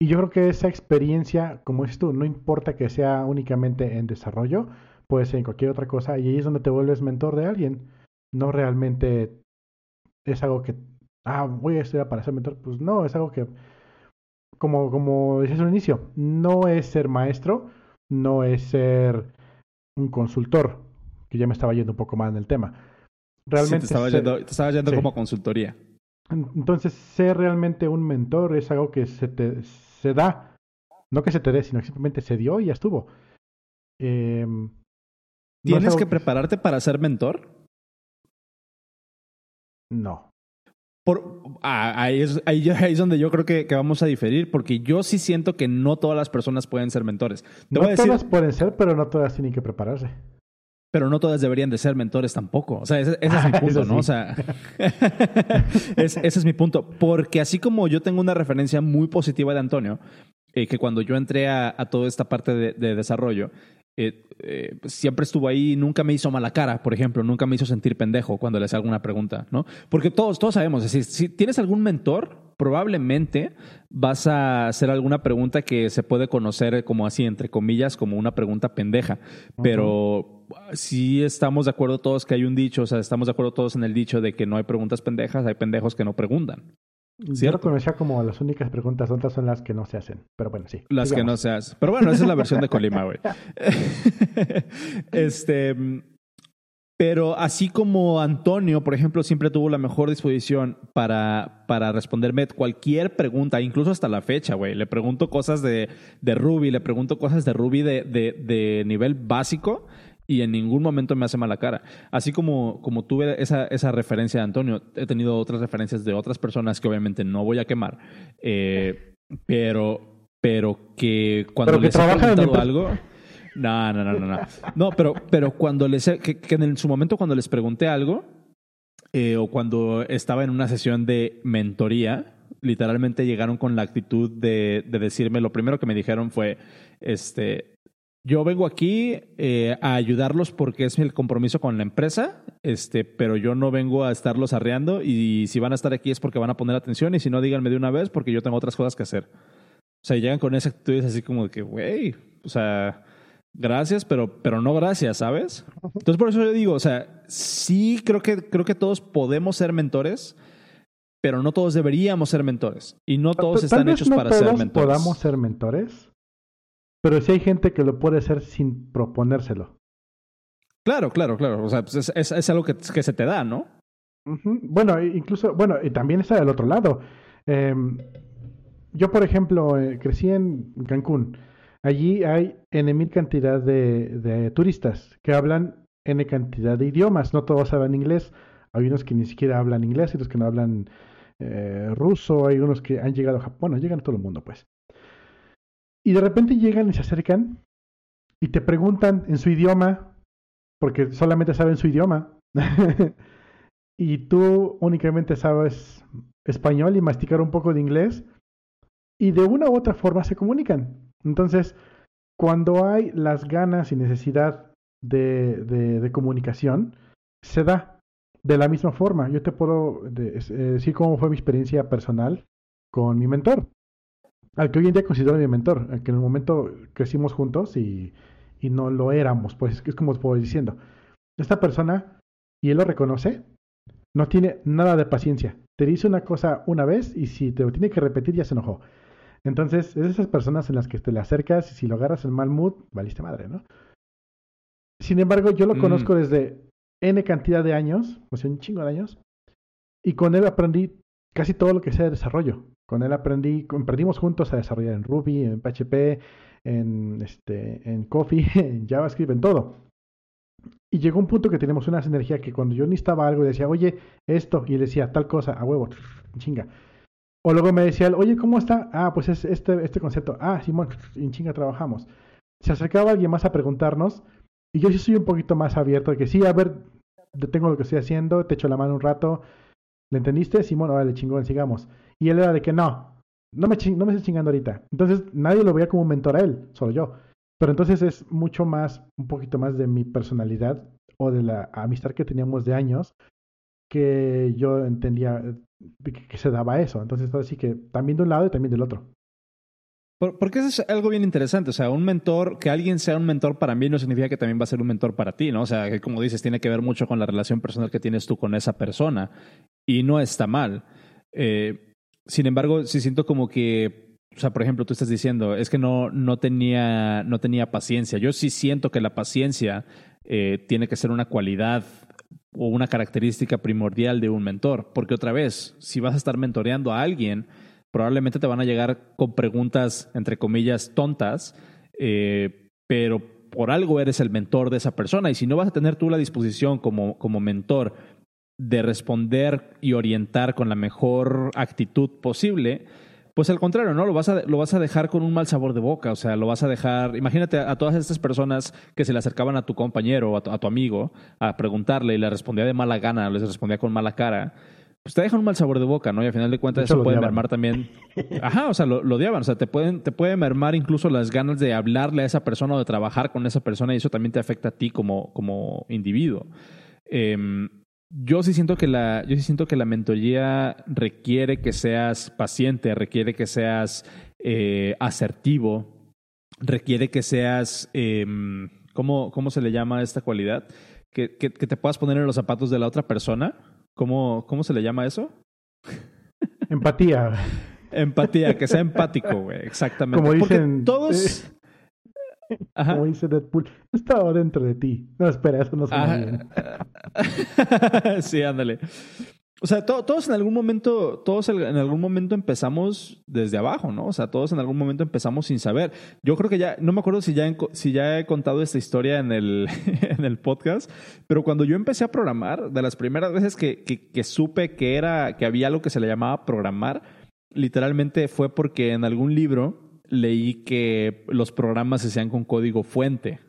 [SPEAKER 1] Y yo creo que esa experiencia, como es tú, no importa que sea únicamente en desarrollo, puede ser en cualquier otra cosa, y ahí es donde te vuelves mentor de alguien. No realmente es algo que, ah, voy a estudiar para ser mentor. Pues no, es algo que como, como decías al inicio, no es ser maestro, no es ser un consultor, que ya me estaba yendo un poco más en el tema.
[SPEAKER 2] Realmente sí, te estaba yendo, te estaba yendo sí. como consultoría.
[SPEAKER 1] Entonces, ser realmente un mentor es algo que se te se da, no que se te dé, sino que simplemente se dio y ya estuvo. Eh,
[SPEAKER 2] ¿Tienes no que, que prepararte para ser mentor?
[SPEAKER 1] No.
[SPEAKER 2] Por, ah, ahí, es, ahí, ahí, es, donde yo creo que, que, vamos a diferir, porque yo sí siento que no todas las personas pueden ser mentores.
[SPEAKER 1] Te no voy a decir, todas pueden ser, pero no todas tienen que prepararse.
[SPEAKER 2] Pero no todas deberían de ser mentores tampoco. O sea, ese, ese es mi punto, ¿no? O sea, es, ese es mi punto. Porque así como yo tengo una referencia muy positiva de Antonio, eh, que cuando yo entré a, a toda esta parte de, de desarrollo, eh, eh, siempre estuvo ahí, nunca me hizo mala cara, por ejemplo, nunca me hizo sentir pendejo cuando le hacía alguna pregunta, ¿no? Porque todos, todos sabemos, es decir, si tienes algún mentor, probablemente vas a hacer alguna pregunta que se puede conocer como así, entre comillas, como una pregunta pendeja, pero uh -huh. sí estamos de acuerdo todos que hay un dicho, o sea, estamos de acuerdo todos en el dicho de que no hay preguntas pendejas, hay pendejos que no preguntan.
[SPEAKER 1] Yo lo conocía como las únicas preguntas tontas son las que no se hacen. Pero bueno, sí.
[SPEAKER 2] Las digamos. que no se hacen. Pero bueno, esa es la versión de Colima, güey. este. Pero así como Antonio, por ejemplo, siempre tuvo la mejor disposición para, para responderme cualquier pregunta, incluso hasta la fecha, güey. Le pregunto cosas de, de Ruby, le pregunto cosas de Ruby de, de, de nivel básico y en ningún momento me hace mala cara. Así como, como tuve esa, esa referencia de Antonio, he tenido otras referencias de otras personas que obviamente no voy a quemar, eh, pero, pero que cuando
[SPEAKER 1] pero que
[SPEAKER 2] les he preguntado algo... No, no, no, no, no. No, pero, pero cuando les... He, que, que, en su momento cuando les pregunté algo, eh, o cuando estaba en una sesión de mentoría, literalmente llegaron con la actitud de, de decirme, lo primero que me dijeron fue, este, yo vengo aquí eh, a ayudarlos porque es el compromiso con la empresa este, pero yo no vengo a estarlos arreando y si van a estar aquí es porque van a poner atención y si no, díganme de una vez porque yo tengo otras cosas que hacer. O sea, llegan con esa actitud así como de que, güey, o sea, gracias, pero, pero no gracias, ¿sabes? Entonces por eso yo digo, o sea, sí creo que, creo que todos podemos ser mentores, pero no todos deberíamos ser mentores. Y no todos están hechos para ser mentores.
[SPEAKER 1] podamos ser mentores, pero sí hay gente que lo puede ser sin proponérselo.
[SPEAKER 2] Claro, claro, claro. O sea, pues es, es, algo que, que, se te da, ¿no?
[SPEAKER 1] Bueno, incluso, bueno, y también está del otro lado. Em, yo, por ejemplo, eh, crecí en Cancún. Allí hay N mil cantidad de, de, turistas que hablan N cantidad de idiomas. No todos hablan inglés. Hay unos que ni siquiera hablan inglés, y otros que no hablan eh, ruso. Hay unos que han llegado a Japón. Bueno, llegan a todo el mundo, pues. Y de repente llegan y se acercan y te preguntan en su idioma porque solamente saben su idioma. y tú únicamente sabes español y masticar un poco de inglés. Y de una u otra forma se comunican. Entonces, cuando hay las ganas y necesidad de, de, comunicación, se da de la misma forma. Yo te puedo decir cómo fue mi experiencia personal con mi mentor, al que hoy en día considero mi mentor, al que en el momento crecimos juntos y y no lo éramos, pues es como os diciendo. Esta persona, y él lo reconoce, no tiene nada de paciencia. Te dice una cosa una vez y si te lo tiene que repetir ya se enojó. Entonces, es de esas personas en las que te le acercas y si lo agarras en mal mood, valiste madre, ¿no? Sin embargo, yo lo mm. conozco desde N cantidad de años, o sea, un chingo de años, y con él aprendí casi todo lo que sea de desarrollo. Con él aprendí, aprendimos juntos a desarrollar en Ruby, en PHP, en, este, en Coffee, en JavaScript, en todo. Y llegó un punto que tenemos una sinergia que cuando yo necesitaba algo decía, oye, esto, y él decía tal cosa, a huevo, chinga. O luego me decía, oye, ¿cómo está? Ah, pues es este, este concepto. Ah, Simón, en chinga trabajamos. Se acercaba alguien más a preguntarnos, y yo sí soy un poquito más abierto, de que sí, a ver, detengo lo que estoy haciendo, te echo la mano un rato. ¿Le entendiste? Simón, ahora le chingón, sigamos. Y él era de que no, no me, no me estés chingando ahorita. Entonces nadie lo veía como un mentor a él, solo yo. Pero entonces es mucho más, un poquito más de mi personalidad o de la amistad que teníamos de años que yo entendía que, se daba eso. Entonces, así que también de un lado y también del otro.
[SPEAKER 2] Porque eso es algo bien interesante. O sea, un mentor, que alguien sea un mentor para mí no significa que también va a ser un mentor para ti, ¿no? O sea, que como dices, tiene que ver mucho con la relación personal que tienes tú con esa persona. Y no está mal. Eh, sin embargo, sí siento como que, o sea, por ejemplo, tú estás diciendo, es que no, no, tenía, no tenía paciencia. Yo sí siento que la paciencia eh, tiene que ser una cualidad o una característica primordial de un mentor. Porque otra vez, si vas a estar mentoreando a alguien, probablemente te van a llegar con preguntas, entre comillas, tontas, eh, pero por algo eres el mentor de esa persona. Y si no vas a tener tú la disposición como, como mentor de responder y orientar con la mejor actitud posible, pues al contrario, ¿no? Lo vas, a, lo vas a dejar con un mal sabor de boca, o sea, lo vas a dejar, imagínate a, todas estas personas que se le acercaban a tu compañero o a tu, amigo a preguntarle y le respondía de mala gana, les respondía con mala cara, pues te dejan un mal sabor de boca, ¿no? Y al final de cuentas eso puede mermar también. Ajá, o sea, lo, lo, odiaban, o sea, te pueden, te puede mermar incluso las ganas de hablarle a esa persona o de trabajar con esa persona y eso también te afecta a ti como, como individuo. Eh, yo sí siento que la, yo sí siento que la mentoría requiere que seas paciente, requiere que seas eh, asertivo, requiere que seas, eh, ¿cómo, ¿cómo, se le llama esta cualidad? Que, que, te puedas poner en los zapatos de la otra persona. ¿Cómo, cómo se le llama eso?
[SPEAKER 1] Empatía.
[SPEAKER 2] Empatía, que sea empático, güey, exactamente.
[SPEAKER 1] Como dicen,
[SPEAKER 2] todos,
[SPEAKER 1] Como dice Deadpool, estaba dentro de ti. No, espera, eso no suena bien.
[SPEAKER 2] sí, ándale. O sea, todos en algún momento, todos en algún momento empezamos desde abajo, ¿no? O sea, todos en algún momento empezamos sin saber. Yo creo que ya, no me acuerdo si ya, si ya he contado esta historia en el, en el podcast, pero cuando yo empecé a programar, de las primeras veces que, que, que supe que era, que había algo que se le llamaba programar, literalmente fue porque en algún libro leí que los programas se hacían con código fuente,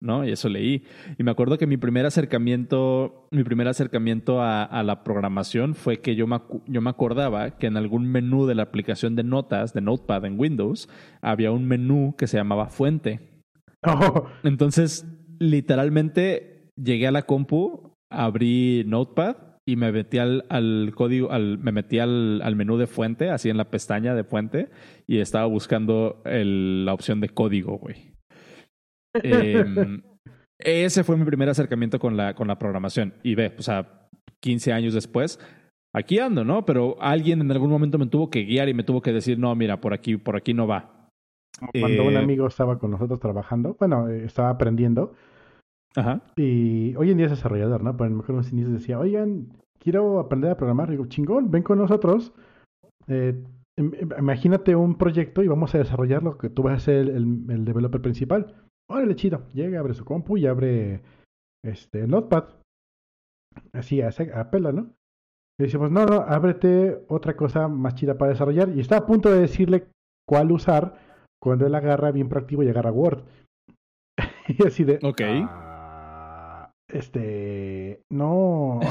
[SPEAKER 2] ¿no? Y eso leí. Y me acuerdo que mi primer acercamiento, mi primer acercamiento a, la programación fue que yo me, yo me acordaba que en algún menú de la aplicación de notas de Notepad en Windows había un menú que se llamaba fuente. Oh. Entonces, literalmente llegué a la compu abrí Notepad y me metí al, al código, al, me metí al, al, menú de fuente, así en la pestaña de fuente, y estaba buscando el, la opción de código, güey. Eh, ese fue mi primer acercamiento con la, con la programación. Y ve, o sea, 15 años después, aquí ando, ¿no? Pero alguien en algún momento me tuvo que guiar y me tuvo que decir, no, mira, por aquí, por aquí no va.
[SPEAKER 1] Cuando un eh, amigo estaba con nosotros trabajando, bueno, eh, estaba aprendiendo. Ajá. Y hoy en día es desarrollador, ¿no? Pero mejor unos inicios decía, oigan, quiero aprender a programar. Y digo, chingón, ven con nosotros. Eh, imagínate un proyecto y vamos a desarrollarlo, que tú vas a ser el, el developer principal. Órale, chido. Llega, abre su compu y abre este Notepad. Así, a, a pela, ¿no? Y decimos, no, no, ábrete otra cosa más chida para desarrollar. Y está a punto de decirle cuál usar cuando él agarra bien proactivo y agarra Word. y así de.
[SPEAKER 2] Ok.
[SPEAKER 1] Ah, este. No.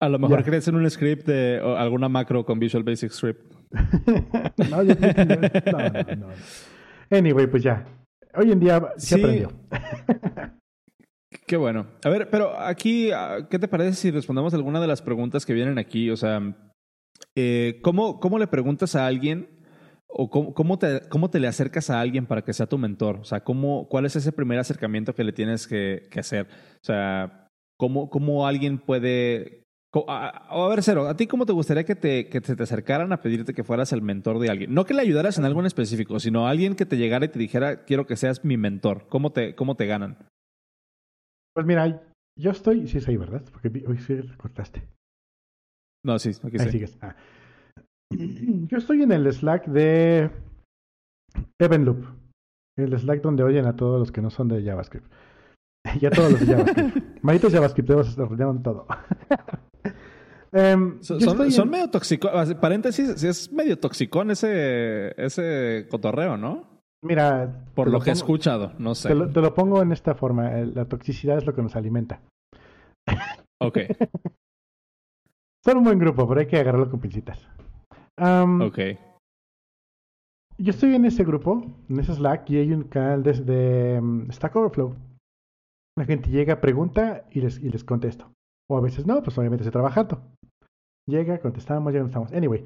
[SPEAKER 2] A lo mejor crees en un script de alguna macro con Visual Basic Script.
[SPEAKER 1] no, yo, no, no, no. Anyway, pues ya. Hoy en día se sí. aprendió.
[SPEAKER 2] Qué bueno. A ver, pero aquí, ah, ¿qué te parece si respondemos alguna de las preguntas que vienen aquí? O sea, eh, ¿cómo, ¿cómo le preguntas a alguien o cómo, cómo, te, cómo te le acercas a alguien para que sea tu mentor? O sea, ¿cómo, ¿cuál es ese primer acercamiento que le tienes que, que hacer? O sea, ¿cómo, ¿cómo alguien puede a, ver, Cero, ¿a ti cómo te gustaría que te, que te acercaran a pedirte que fueras el mentor de alguien? No que le ayudaras en algo en específico, sino alguien que te llegara y te dijera, quiero que seas mi mentor. ¿Cómo te, cómo te ganan?
[SPEAKER 1] Pues mira, yo estoy, sí es ahí, ¿verdad? Porque hoy sí cortaste.
[SPEAKER 2] No, sí, aquí
[SPEAKER 1] ahí sigues. Ah. Yo estoy en el Slack de Evenloop, el Slack donde oyen a todos los que no son de JavaScript. ya todos los de JavaScript. Malditos JavaScript, arruinaron todo.
[SPEAKER 2] Um, son, medio tóxicos. Paréntesis, es medio toxicón ese, ese cotorreo, ¿no?
[SPEAKER 1] Mira.
[SPEAKER 2] Por lo, que he escuchado, no sé.
[SPEAKER 1] Te lo, te lo, pongo en esta forma. La toxicidad es lo que nos alimenta.
[SPEAKER 2] Ok.
[SPEAKER 1] son un buen grupo, pero hay que agarrarlo con pincitas. Um,
[SPEAKER 2] ok.
[SPEAKER 1] Yo estoy en ese grupo, en ese Slack, y hay un canal desde um, Stack Overflow. La gente llega, pregunta y les, y les contesto. O a veces no, pues obviamente estoy trabajando. Llega, contestamos, ya no estamos. Anyway,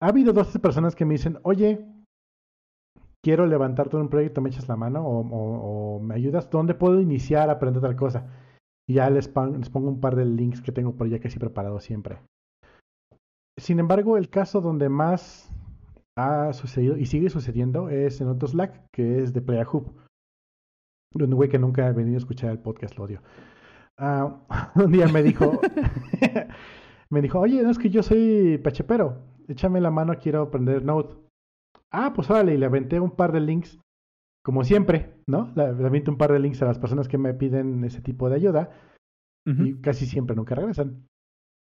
[SPEAKER 1] ha habido dos personas que me dicen, oye, quiero levantar todo un proyecto, me echas la mano o, me ayudas, ¿dónde puedo iniciar a aprender tal cosa? Y ya les, les pongo un par de links que tengo por ya casi preparado siempre. Sin embargo, el caso donde más ha sucedido y sigue sucediendo es en otro Slack, que es de PlayAHub. Un güey que nunca ha venido a escuchar el podcast, lo odio. Uh, un día me dijo, me dijo, oye, no es que yo soy pachepero, échame la mano, quiero aprender Node. Ah, pues órale, y le aventé un par de links, como siempre, ¿no? Le, aventé un par de links a las personas que me piden ese tipo de ayuda, y casi siempre nunca regresan.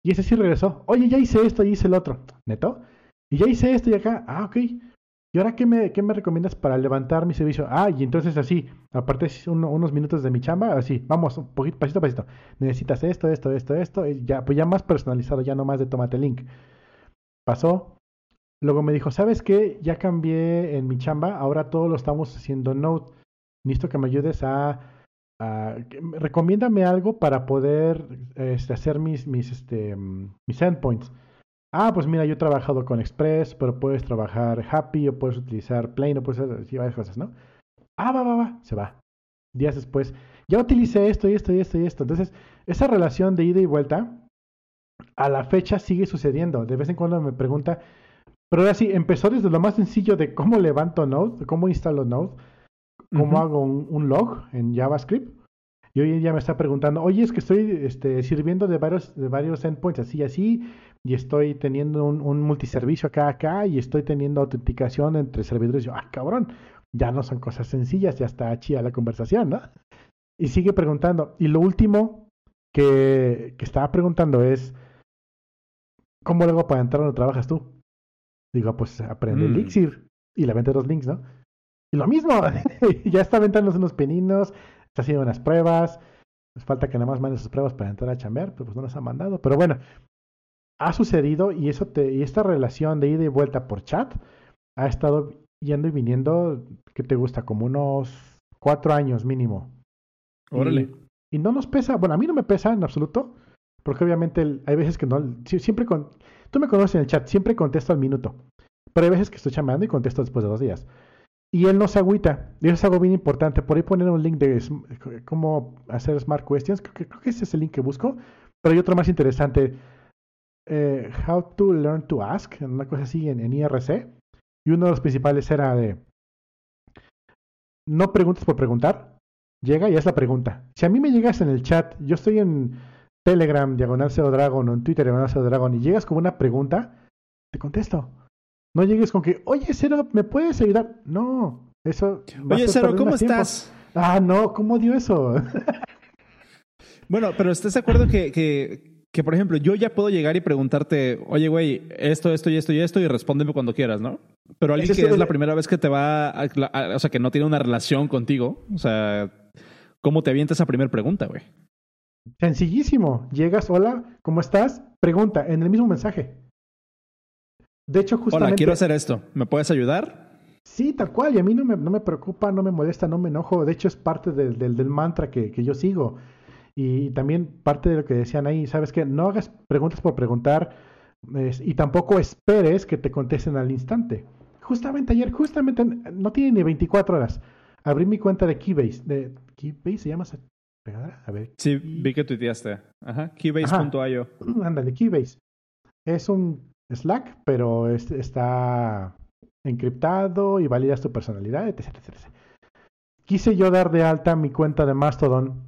[SPEAKER 1] Y ese sí regresó, oye, ya hice esto y hice el otro, ¿neto? Y ya hice esto y acá, ah, ok. ¿Y ahora qué me, qué me recomiendas para levantar mi servicio? Ah, y entonces así, aparte unos minutos de mi chamba, así, vamos, un poquito, pasito a pasito. Necesitas esto, esto, esto, esto, y ya, pues ya más personalizado, ya no más de tomate link. Pasó. Luego me dijo, ¿sabes qué? Ya cambié en mi chamba, ahora todo lo estamos haciendo Node. Necesito que me ayudes a, a recomiéndame algo para poder este, hacer mis, mis, este, mis endpoints. Ah, pues mira, yo he trabajado con Express, pero puedes trabajar Happy o puedes utilizar Plain o puedes hacer varias cosas, ¿no? Ah, va, va, va, se va. Días después, ya utilicé esto y esto y esto y esto. Entonces, esa relación de ida y vuelta a la fecha sigue sucediendo. De vez en cuando me pregunta, pero ahora sí, empezó desde lo más sencillo de cómo levanto Node, cómo instalo Node, cómo hago un, un, log en JavaScript. Y hoy en día me está preguntando, oye, es que estoy este, sirviendo de varios, de varios endpoints así, así, y estoy teniendo un, un multiservicio acá, acá, y estoy teniendo autenticación entre servidores. Y yo, ah, cabrón, ya no son cosas sencillas, ya está chida la conversación, ¿no? Y sigue preguntando. Y lo último que, que estaba preguntando es, ¿cómo luego para entrar donde trabajas tú? Digo, pues aprende mm. Elixir y le vende los links, ¿no? Y lo mismo, ya está aventando unos peninos, está haciendo unas pruebas, pues falta que nada más mande sus pruebas para entrar a chambear, pero pues no las ha mandado. Pero bueno, ha sucedido y eso te, y esta relación de ida y vuelta por chat ha estado yendo y viniendo, ¿qué te gusta? Como unos cuatro años mínimo.
[SPEAKER 2] Órale.
[SPEAKER 1] Y no nos pesa, bueno, a mí no me pesa en absoluto, porque obviamente el- hay veces que no, si- siempre con, tú me conoces en el chat, siempre contesto al minuto, pero hay veces que estoy chambeando y contesto después de dos días. Y él no se agüita, y eso es algo bien importante, por ahí poner un link de cómo hacer Smart Questions, creo que, creo que ese es el link que busco, pero hay otro más interesante, eh, How to Learn to Ask, una cosa así en, IRC, y uno de los principales era de, no preguntes por preguntar, llega y es la pregunta. Si a mí me llegas en el chat, yo estoy en Telegram, Diagonal Dragon, o en Twitter, Diagonal Dragon, y llegas con una pregunta, te contesto. No llegues con que, oye, Cero, ¿me puedes ayudar? No, eso.
[SPEAKER 2] Oye, Cero, ¿cómo
[SPEAKER 1] tiempo.
[SPEAKER 2] estás?
[SPEAKER 1] Ah, no, ¿cómo dio eso?
[SPEAKER 2] Bueno, pero ¿estás de acuerdo que, que, que, por ejemplo, yo ya puedo llegar y preguntarte, oye, güey, esto, esto y esto y esto, y respóndeme cuando quieras, ¿no? Pero alguien que
[SPEAKER 1] es
[SPEAKER 2] la primera vez que te va, a, a- o sea, que no tiene una relación contigo, o sea, ¿cómo te avienta esa primera pregunta, güey?
[SPEAKER 1] Sencillísimo. Llegas, hola, ¿cómo estás? Pregunta, en el mismo mensaje. De hecho, justamente.
[SPEAKER 2] Hola, quiero hacer esto, ¿me puedes ayudar?
[SPEAKER 1] Sí, tal cual, y a mí no me, no me preocupa, no me molesta, no me enojo. De hecho, es parte del, del, del mantra que, que yo sigo. Y también parte de lo que decían ahí, ¿sabes qué? No hagas preguntas por preguntar es- y tampoco esperes que te contesten al instante. Justamente ayer, justamente, no tiene ni 24 horas, abrí mi cuenta de Keybase. De, ¿Keybase se llama? A ver.
[SPEAKER 2] Sí, vi que tuiteaste. Ajá, keybase.io.
[SPEAKER 1] Ándale, Keybase. Es un Slack, pero es- está encriptado y validas tu personalidad, etc, etc. Quise yo dar de alta mi cuenta de Mastodon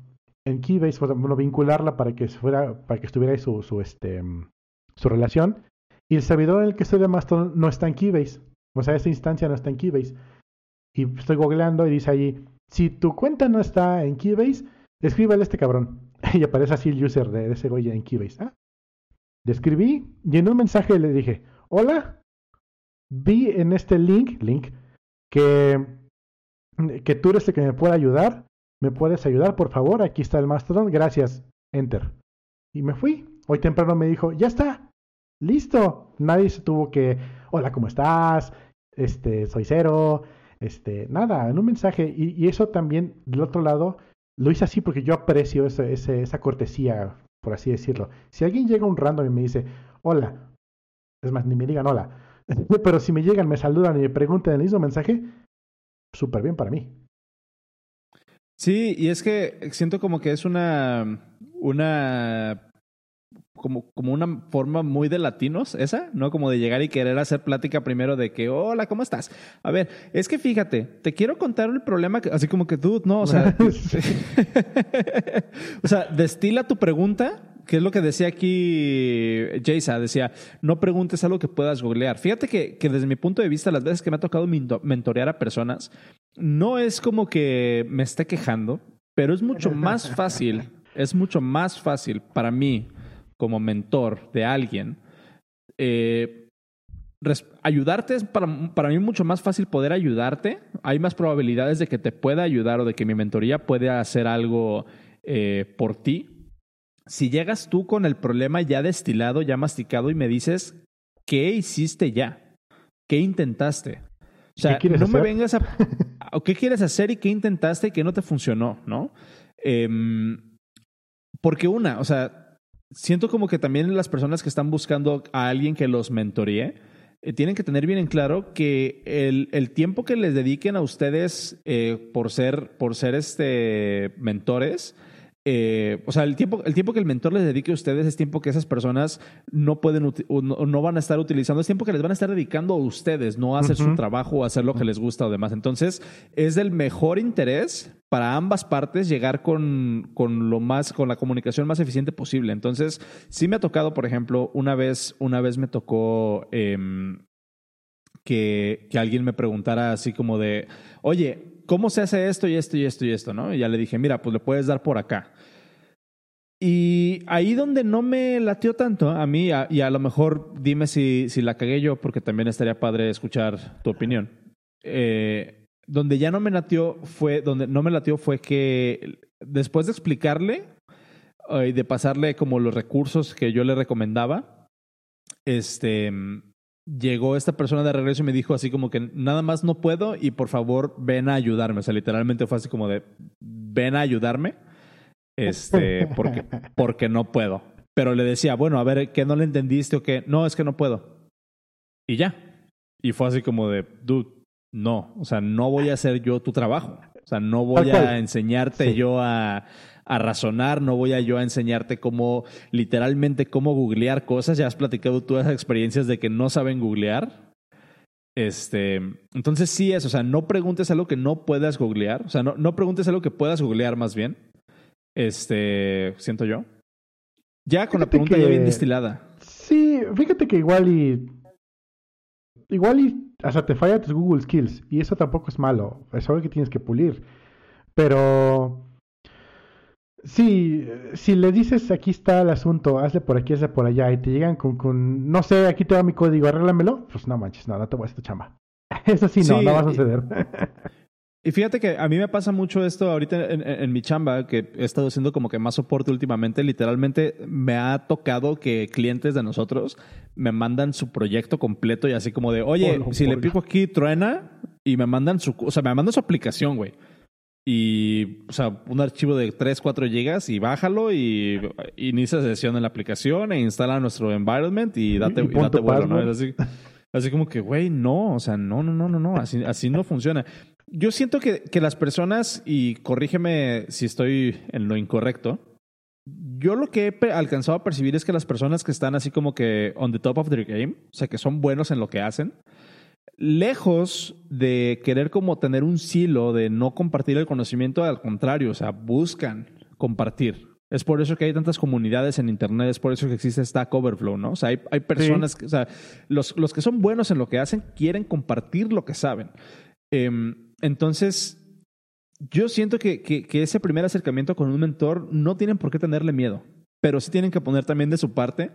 [SPEAKER 1] en Keybase, bueno, vincularla para que fuera, para que estuviera ahí su, su, este, su relación. Y el servidor en el que estoy de Mastodon no está en Keybase. O sea, esa instancia no está en Keybase. Y estoy googleando y dice allí, si tu cuenta no está en Keybase, escríbele a este cabrón. Y aparece así el user de, de ese güey en Keybase. Ah, le escribí y en un mensaje le dije, hola, vi en este link, link, que, que tú eres el que me puede ayudar, me puedes ayudar, por favor, aquí está el Mastodon, gracias, enter. Y me fui. Hoy temprano me dijo, ya está, listo. Nadie se tuvo que, hola, ¿cómo estás? Este, soy cero, este, nada, en un mensaje. Y, eso también, del otro lado, lo hice así porque yo aprecio ese, esa cortesía, por así decirlo. Si alguien llega un random y me dice, hola, es más, ni me digan hola, pero si me llegan, me saludan y me preguntan el mismo mensaje, súper bien para mí.
[SPEAKER 2] Sí, y es que siento como que es una, una, como, como una forma muy de latinos, esa, ¿no? Como de llegar y querer hacer plática primero de que, hola, ¿cómo estás? A ver, es que fíjate, te quiero contar el problema, que, así como que tú, no, o sea, o sea, destila tu pregunta, que es lo que decía aquí Jaysa, decía, no preguntes algo que puedas googlear. Fíjate que, que desde mi punto de vista, las veces que me ha tocado mentorear a personas, no es como que me esté quejando, pero es mucho más fácil, es mucho más fácil para mí como mentor de alguien. eh, ayudarte es para, para mí mucho más fácil poder ayudarte. Hay más probabilidades de que te pueda ayudar o de que mi mentoría pueda hacer algo eh, por ti. Si llegas tú con el problema ya destilado, ya masticado y me dices, ¿qué hiciste ya? ¿Qué intentaste? O sea,
[SPEAKER 1] ¿Qué quieres
[SPEAKER 2] no me
[SPEAKER 1] hacer?
[SPEAKER 2] vengas a... ¿o ¿Qué quieres hacer y qué intentaste y qué no te funcionó? ¿No? Em, porque una, o sea, siento como que también las personas que están buscando a alguien que los mentoree, eh, tienen que tener bien en claro que el, el tiempo que les dediquen a ustedes eh, por ser, por ser este, mentores, eh, o sea, el tiempo, el tiempo que el mentor les dedique a ustedes es tiempo que esas personas no pueden o no, van a estar utilizando, es tiempo que les van a estar dedicando a ustedes, no a hacer su trabajo o a hacer lo que les gusta o demás. Entonces, es del mejor interés para ambas partes llegar con, con lo más, con la comunicación más eficiente posible. Entonces, sí me ha tocado, por ejemplo, una vez, una vez me tocó em, que, que alguien me preguntara así como de, oye, ¿cómo se hace esto y esto y esto y esto? ¿no? Y ya le dije, mira, pues le puedes dar por acá. Y ahí donde no me latió tanto a mí, y a lo mejor dime si, si la cagué yo, porque también estaría padre escuchar tu opinión. Eh, donde ya no me latió fue, donde no me latió fue que después de explicarle eh, y de pasarle como los recursos que yo le recomendaba, este llegó esta persona de regreso y me dijo así como que nada más no puedo y por favor ven a ayudarme. O sea, literalmente fue así como de ven a ayudarme. este, porque, porque no puedo. Pero le decía, bueno, a ver, ¿qué no le entendiste o qué? No, es que no puedo. Y ya. Y fue así como de, dude, no, o sea, no voy a hacer yo tu trabajo. O sea, no voy a enseñarte yo a, a, razonar, no voy a yo a enseñarte cómo, literalmente, cómo googlear cosas. Ya has platicado todas esas experiencias de que no saben googlear. Este, entonces sí es, o sea, no preguntes algo que no puedas googlear. O sea, no, no preguntes algo que puedas googlear más bien. Este, siento yo. Ya con la pregunta ya bien destilada.
[SPEAKER 1] Sí, fíjate que igual y. Igual y hasta te falla tus Google Skills. Y eso tampoco es malo. Es algo que tienes que pulir. Pero. Sí, si le dices aquí está el asunto, hazle por aquí, hazle por allá, y te llegan con, con no sé, aquí te va mi código, arréglamelo, pues no manches, no, no te voy a hacer tu chamba. Eso sí, no, no va a suceder.
[SPEAKER 2] Y fíjate que a mí me pasa mucho esto ahorita en, mi chamba, que he estado haciendo como que más soporte últimamente. Literalmente me ha tocado que clientes de nosotros me mandan su proyecto completo y así como de, oye, si le pico aquí, truena, y me mandan su, o sea, me mandan su aplicación, güey. Y, o sea, un archivo de 3, 4 gigas y bájalo y inicia sesión en la aplicación e instala nuestro environment y date, y, date vuelo, ¿no? así, así como que, güey, no, o sea, no, no, no, no, no, así, así no funciona yo siento que, que, las personas, y corrígeme si estoy en lo incorrecto, yo lo que he alcanzado a percibir es que las personas que están así como que on the top of their game, o sea, que son buenos en lo que hacen, lejos de querer como tener un silo de no compartir el conocimiento, al contrario, o sea, buscan compartir. Es por eso que hay tantas comunidades en Internet, es por eso que existe Stack Overflow, ¿no? O sea, hay, hay personas, que, o sea, los, los que son buenos en lo que hacen quieren compartir lo que saben. Eh, entonces, yo siento que, que, ese primer acercamiento con un mentor no tienen por qué tenerle miedo, pero sí tienen que poner también de su parte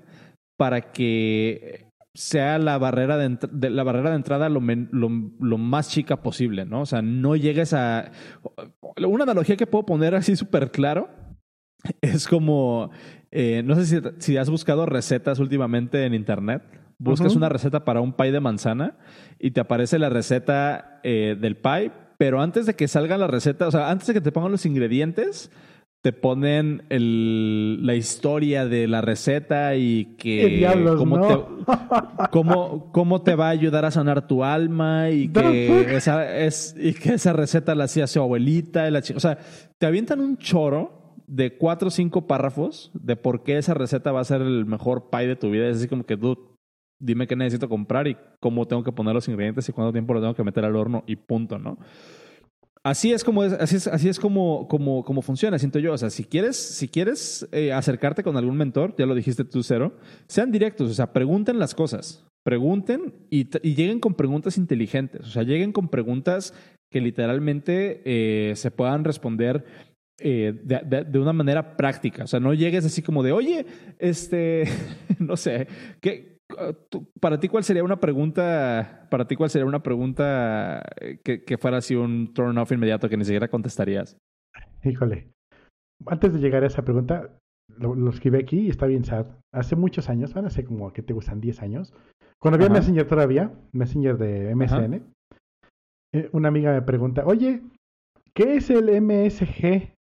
[SPEAKER 2] para que sea la barrera de, la barrera de entrada lo, lo, más chica posible, ¿no? O sea, no llegues a... Una analogía que puedo poner así súper claro es como, eh, no sé si, has buscado recetas últimamente en Internet. Buscas una receta para un pie de manzana y te aparece la receta eh, del pie, pero antes de que salga la receta, o sea, antes de que te pongan los ingredientes, te ponen el, la historia de la receta y que cómo, te, cómo, cómo, te va a ayudar a sanar tu alma y que, esa, es, y que esa receta la hacía su abuelita. Y la, o sea, te avientan un choro de cuatro o cinco párrafos de por qué esa receta va a ser el mejor pie de tu vida. Es así como que, dude, dime qué necesito comprar y cómo tengo que poner los ingredientes y cuánto tiempo lo tengo que meter al horno y punto, ¿no? Así es como es, así es, así es como, como, como funciona, siento yo. O sea, si quieres, si quieres eh, acercarte con algún mentor, ya lo dijiste tú, Cero, sean directos, o sea, pregunten las cosas. Pregunten y, lleguen con preguntas inteligentes. O sea, lleguen con preguntas que literalmente eh, se puedan responder eh, de, de, una manera práctica. O sea, no llegues así como de, oye, este, no sé, ¿qué, Para ti, ¿cuál sería una pregunta? Para ti, ¿cuál sería una pregunta eh, que, que fuera así un turn off inmediato que ni siquiera contestarías?
[SPEAKER 1] Híjole. Antes de llegar a esa pregunta, lo, escribí aquí y está bien sad. Hace muchos años, van a ser como que te gustan 10 años, cuando había Messenger todavía, Messenger de MSN, eh, una amiga me pregunta, oye, ¿qué es el MSG?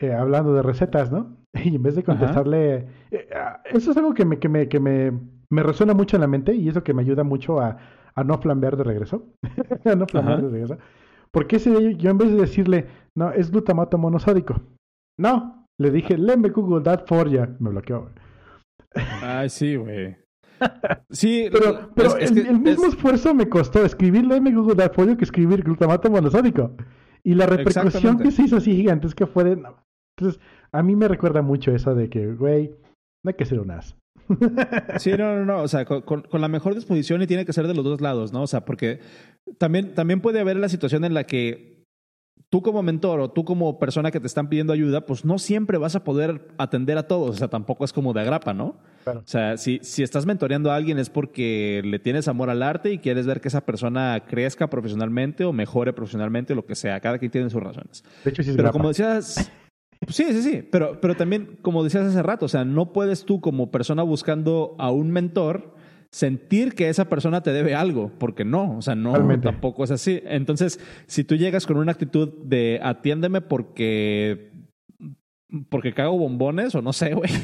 [SPEAKER 1] Eh, hablando de recetas, ¿no? Y en vez de contestarle, eh, ah, eso es algo que me, que me, que me, me resuena mucho en la mente y eso que me ayuda mucho a, a no flambear de regreso. a no flambear de regreso. Porque ese yo en vez de decirle, no, es glutamato monosódico. No, le dije, me Google that for ya. Me bloqueó.
[SPEAKER 2] Ay, sí, güey. Sí,
[SPEAKER 1] pero, pero el, mismo esfuerzo me costó escribir me Google that for you que escribir glutamato monosódico. Y la repercusión que se hizo así gigantesca fue de... Entonces, a mí me recuerda mucho eso de que, güey, no hay que ser un as.
[SPEAKER 2] Sí, no, no, no. O sea, con, la mejor disposición y tiene que ser de los dos lados, ¿no? O sea, porque también, también puede haber la situación en la que tú como mentor o tú como persona que te están pidiendo ayuda, pues no siempre vas a poder atender a todos. O sea, tampoco es como de agrapa, ¿no? O sea, si, si estás mentoreando a alguien es porque le tienes amor al arte y quieres ver que esa persona crezca profesionalmente o mejore profesionalmente o lo que sea. Cada quien tiene sus razones.
[SPEAKER 1] De hecho, sí es
[SPEAKER 2] Pero como decías Sí, sí, sí, pero, pero también, como decías hace rato, o sea, no puedes tú como persona buscando a un mentor sentir que esa persona te debe algo, porque no, o sea, no, tampoco es así. Entonces, si tú llegas con una actitud de atiéndeme porque porque cago bombones o no sé, güey.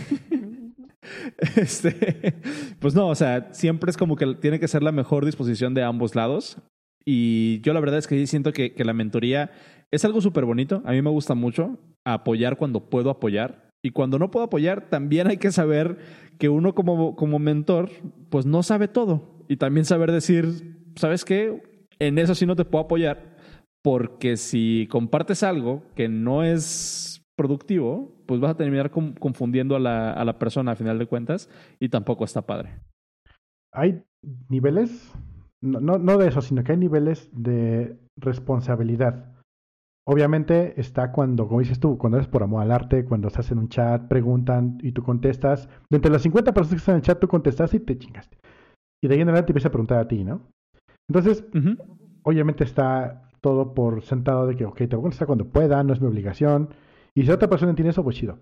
[SPEAKER 2] Este, pues no, o sea, siempre es como que tiene que ser la mejor disposición de ambos lados. Y yo la verdad es que siento que, que la mentoría es algo súper bonito. A mí me gusta mucho apoyar cuando puedo apoyar. Y cuando no puedo apoyar, también hay que saber que uno como, como mentor, pues no sabe todo. Y también saber decir, ¿sabes qué? En eso sí no te puedo apoyar. Porque si compartes algo que no es productivo, pues vas a terminar confundiendo a la, a la persona a final de cuentas y tampoco está padre.
[SPEAKER 1] Hay niveles, no, no, no de eso, sino que hay niveles de responsabilidad. Obviamente está cuando, como dices tú, cuando eres por amor al arte, cuando estás en un chat, preguntan y tú contestas. De entre las 50 personas que están en el chat, tú contestaste y te chingaste. Y de ahí en adelante empieza a preguntar a ti, ¿no? Entonces, obviamente está todo por sentado de que, ok, te voy a contestar cuando pueda, no es mi obligación. Y si otra persona entiende eso, pues chido.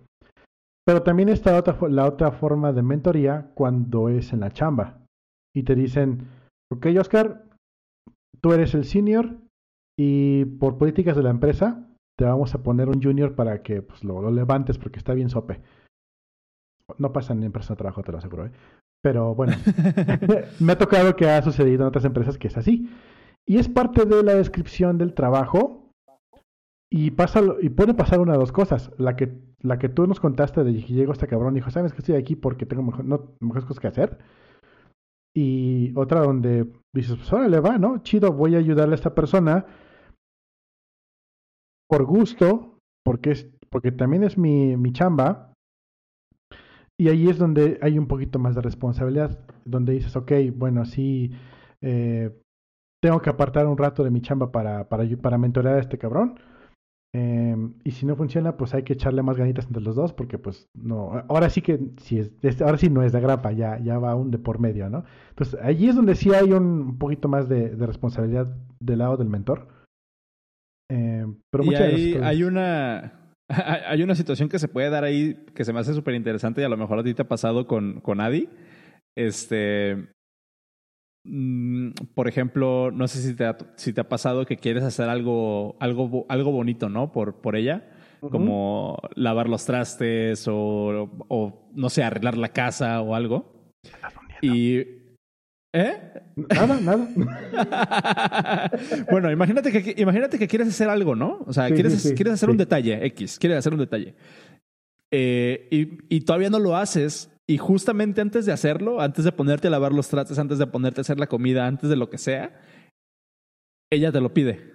[SPEAKER 1] Pero también está otra, la otra forma de mentoría cuando es en la chamba. Y te dicen, ok, Oscar, tú eres el senior, y por políticas de la empresa, te vamos a poner un junior para que pues, lo, levantes porque está bien sope. No pasa en empresas de trabajo, te lo aseguro. ¿eh? Pero bueno, me ha tocado que ha sucedido en otras empresas que es así. Y es parte de la descripción del trabajo. Y, pasa, y puede pasar una de dos cosas. La que, la que tú nos contaste de que llegó este cabrón y dijo, ¿sabes que estoy aquí porque tengo mejor, no, mejores cosas que hacer? Y otra donde dices, pues ahora le va, ¿no? Chido, voy a ayudarle a esta persona por gusto, porque, es, porque también es mi, mi chamba, y ahí es donde hay un poquito más de responsabilidad, donde dices, ok, bueno, sí, eh, tengo que apartar un rato de mi chamba para, para, para mentorear a este cabrón. Eh, y si no funciona, pues hay que echarle más ganitas entre los dos, porque pues no, ahora sí que, si es, ahora sí no es de grapa, ya, ya va un de por medio, ¿no? Entonces, allí es donde sí hay un poquito más de, de responsabilidad del lado del mentor.
[SPEAKER 2] Eh, pero y hay, una hay una situación que se puede dar ahí que se me hace súper interesante y a lo mejor a ti te ha pasado con, con Adi. Este, por ejemplo, no sé si te, ha, si te ha pasado que quieres hacer algo, algo, algo bonito, ¿no? Por, por ella, como lavar los trastes o, o, no sé, arreglar la casa o algo. Y ¿Eh?
[SPEAKER 1] Nada, nada.
[SPEAKER 2] bueno, imagínate que, imagínate que quieres hacer algo, ¿no? O sea, quieres, quieres hacer un detalle, X, quieres hacer un detalle. Eh, y, y, todavía no lo haces. Y justamente antes de hacerlo, antes de ponerte a lavar los trastes, antes de ponerte a hacer la comida, antes de lo que sea, ella te lo pide.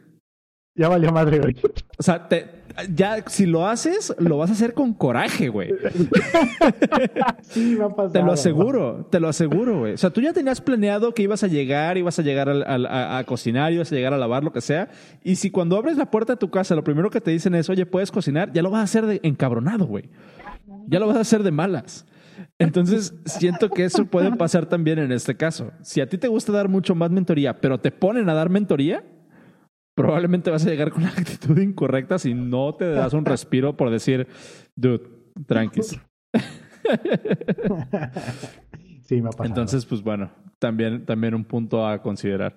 [SPEAKER 1] Ya valió madre, güey.
[SPEAKER 2] O sea, te, ya si lo haces, lo vas a hacer con coraje, güey.
[SPEAKER 1] sí.
[SPEAKER 2] Te lo aseguro, te lo aseguro, güey. O sea, tú ya tenías planeado que ibas a llegar, ibas a llegar a, a, cocinar, ibas a llegar a lavar, lo que sea. Y si cuando abres la puerta de tu casa, lo primero que te dicen es, oye, puedes cocinar, ya lo vas a hacer de encabronado, güey. Ya lo vas a hacer de malas. Entonces, siento que eso puede pasar también en este caso. Si a ti te gusta dar mucho más mentoría, pero te ponen a dar mentoría, probablemente vas a llegar con la actitud incorrecta si no te das un respiro por decir, dude, tranqui.
[SPEAKER 1] Sí, me ha pasado.
[SPEAKER 2] Entonces, pues bueno, también, también un punto a considerar.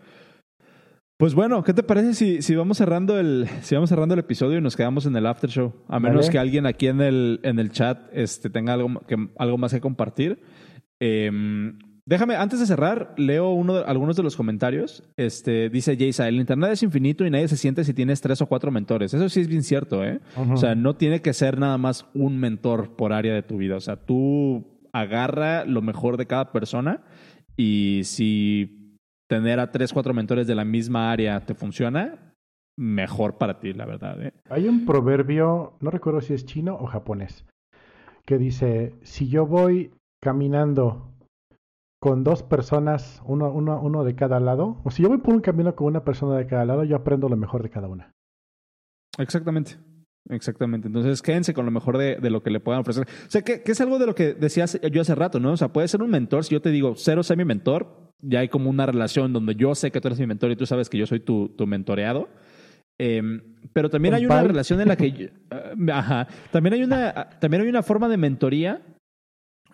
[SPEAKER 2] Pues bueno, ¿qué te parece si, si, vamos cerrando el, si vamos cerrando el episodio y nos quedamos en el after show? A menos que alguien aquí en el, en el chat este, tenga algo, que, algo más que compartir. Eh, Déjame, antes de cerrar, leo uno de, algunos de los comentarios. Este, dice Jaysa, el Internet es infinito y nadie se siente si tienes tres o cuatro mentores. Eso sí es bien cierto, ¿eh? O sea, no tiene que ser nada más un mentor por área de tu vida. O sea, tú agarra lo mejor de cada persona y si tener a tres, cuatro mentores de la misma área te funciona, mejor para ti, la verdad. ¿eh?
[SPEAKER 1] Hay un proverbio, no recuerdo si es chino o japonés, que dice, si yo voy caminando con dos personas, uno, uno, uno de cada lado, o si yo voy por un camino con una persona de cada lado, yo aprendo lo mejor de cada una.
[SPEAKER 2] Exactamente. Exactamente. Entonces, quédense con lo mejor de, de lo que le puedan ofrecer. O sea, que, que, es algo de lo que decías yo hace rato, ¿no? O sea, puede ser un mentor. Si yo te digo, cero, sé mi mentor, ya hay como una relación donde yo sé que tú eres mi mentor y tú sabes que yo soy tu, tu mentoreado. Eh, pero también hay una relación en la que. ajá. También hay una, también hay una forma de mentoría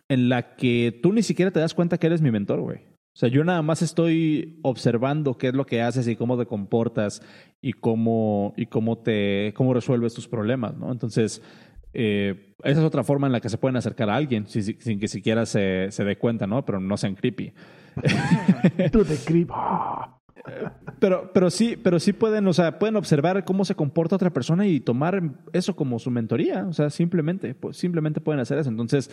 [SPEAKER 2] en la que tú ni siquiera te das cuenta que eres mi mentor, güey. O sea, yo nada más estoy observando qué es lo que haces y cómo te comportas y cómo, y cómo, te, cómo resuelves tus problemas, ¿no? Entonces, Eh, esa es otra forma en la que se pueden acercar a alguien sin, sin que siquiera se, se, dé cuenta, ¿no? Pero no sean creepy.
[SPEAKER 1] Tú. Ah.
[SPEAKER 2] Pero, pero sí, pero sí pueden, o sea, pueden observar cómo se comporta otra persona y tomar eso como su mentoría. O sea, simplemente, pues, simplemente pueden hacer eso. Entonces,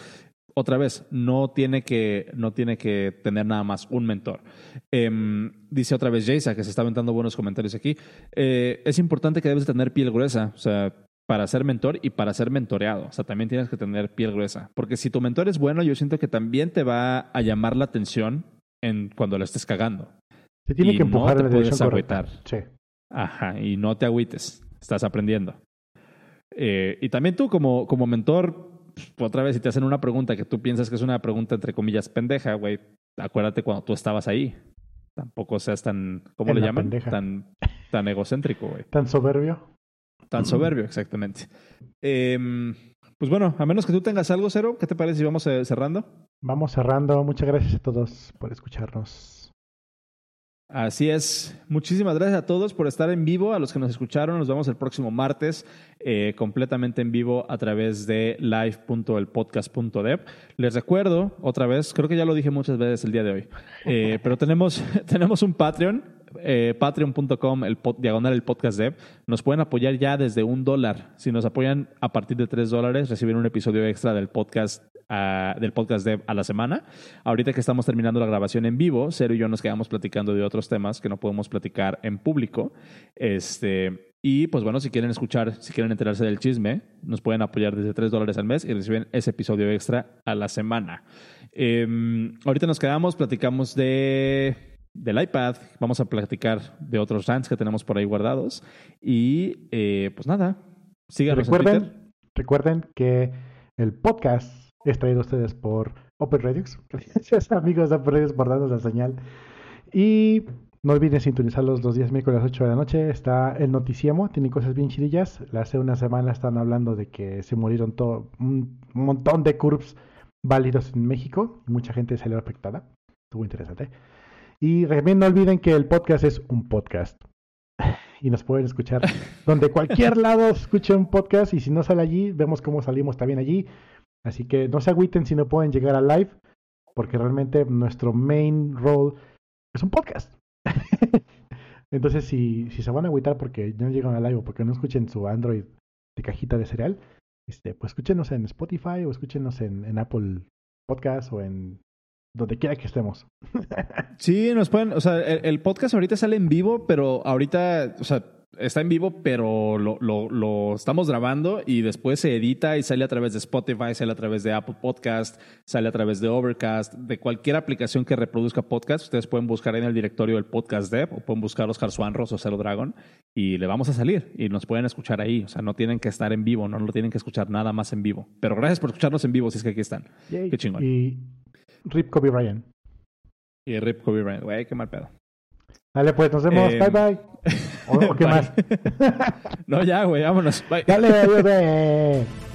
[SPEAKER 2] otra vez, no tiene que, no tiene que tener nada más un mentor. Em, dice otra vez Jaysa, que se está aventando buenos comentarios aquí. Eh, es importante que debes tener piel gruesa. O sea, para ser mentor y para ser mentoreado. O sea, también tienes que tener piel gruesa. Porque si tu mentor es bueno, yo siento que también te va a llamar la atención en cuando lo estés cagando.
[SPEAKER 1] Te tiene que empujar
[SPEAKER 2] no te puedes agüitar.
[SPEAKER 1] Sí.
[SPEAKER 2] Ajá, y no te agüites. Estás aprendiendo. Eh, y también tú, como, como mentor, otra vez, si te hacen una pregunta que tú piensas que es una pregunta entre comillas pendeja, güey, acuérdate cuando tú estabas ahí. Tampoco seas tan, ¿cómo le llaman? Tan, tan egocéntrico, güey.
[SPEAKER 1] Tan soberbio.
[SPEAKER 2] Tan soberbio, exactamente. Eh, pues bueno, a menos que tú tengas algo, Cero, ¿qué te parece si vamos eh, cerrando?
[SPEAKER 1] Vamos cerrando. Muchas gracias a todos por escucharnos.
[SPEAKER 2] Así es. Muchísimas gracias a todos por estar en vivo, a los que nos escucharon. Nos vemos el próximo martes eh, completamente en vivo a través de live.elpodcast.dev. Les recuerdo otra vez, creo que ya lo dije muchas veces el día de hoy, eh, pero tenemos, tenemos un Patreon, eh, patreon.com, el diagonal el podcast dev. Nos pueden apoyar ya desde un dólar. Si nos apoyan a partir de tres dólares, reciben un episodio extra del podcast del podcast Dev a la semana. Ahorita que estamos terminando la grabación en vivo, Cero y yo nos quedamos platicando de otros temas que no podemos platicar en público. Este, y pues bueno, si quieren escuchar, si quieren enterarse del chisme, nos pueden apoyar desde 3 dólares al mes y reciben ese episodio extra a la semana. Em, ahorita nos quedamos, platicamos de del iPad, vamos a platicar de otros rants que tenemos por ahí guardados. Y eh, pues nada, síganos
[SPEAKER 1] recuerden,
[SPEAKER 2] en Twitter.
[SPEAKER 1] Recuerden que el podcast es traído a ustedes por Open Radios. Gracias amigos de Open Radios por darnos la señal. Y no olviden sintonizarlos los días miércoles a las 8 de la noche. Está el Noticiemo, tiene cosas bien chidillas. Hace una semana están hablando de que se murieron todo, un montón de curves válidos en México. Mucha gente salió afectada. Estuvo interesante. Y también no olviden que el podcast es un podcast. Y nos pueden escuchar donde cualquier lado escuche un podcast. Y si no sale allí, vemos cómo salimos también allí. Así que no se agüiten si no pueden llegar a live, porque realmente nuestro main role es un podcast. Entonces, si, si se van a agüitar porque no llegan a live o porque no escuchen su Android de cajita de cereal, este, pues escúchenos en Spotify o escúchenos en, en Apple Podcast o en donde quiera que estemos.
[SPEAKER 2] sí, nos pueden, o sea, el, el, podcast ahorita sale en vivo, pero ahorita, o sea, está en vivo, pero lo, lo, lo, estamos grabando y después se edita y sale a través de Spotify, sale a través de Apple Podcast, sale a través de Overcast, de cualquier aplicación que reproduzca podcast. Ustedes pueden buscar en el directorio del podcast dev o pueden buscar Oscar Suanros o Cero Dragon y le vamos a salir y nos pueden escuchar ahí. O sea, no tienen que estar en vivo, no lo tienen que escuchar nada más en vivo. Pero gracias por escucharnos en vivo si es que aquí están. Qué chingón.
[SPEAKER 1] Y Rip Kobe Ryan.
[SPEAKER 2] Y Rip Kobe Ryan. Güey, qué mal pedo.
[SPEAKER 1] Dale, pues, nos vemos. bye, bye. ¿O, qué más?
[SPEAKER 2] no, ya, güey, vámonos. Bye.
[SPEAKER 1] Dale, bye.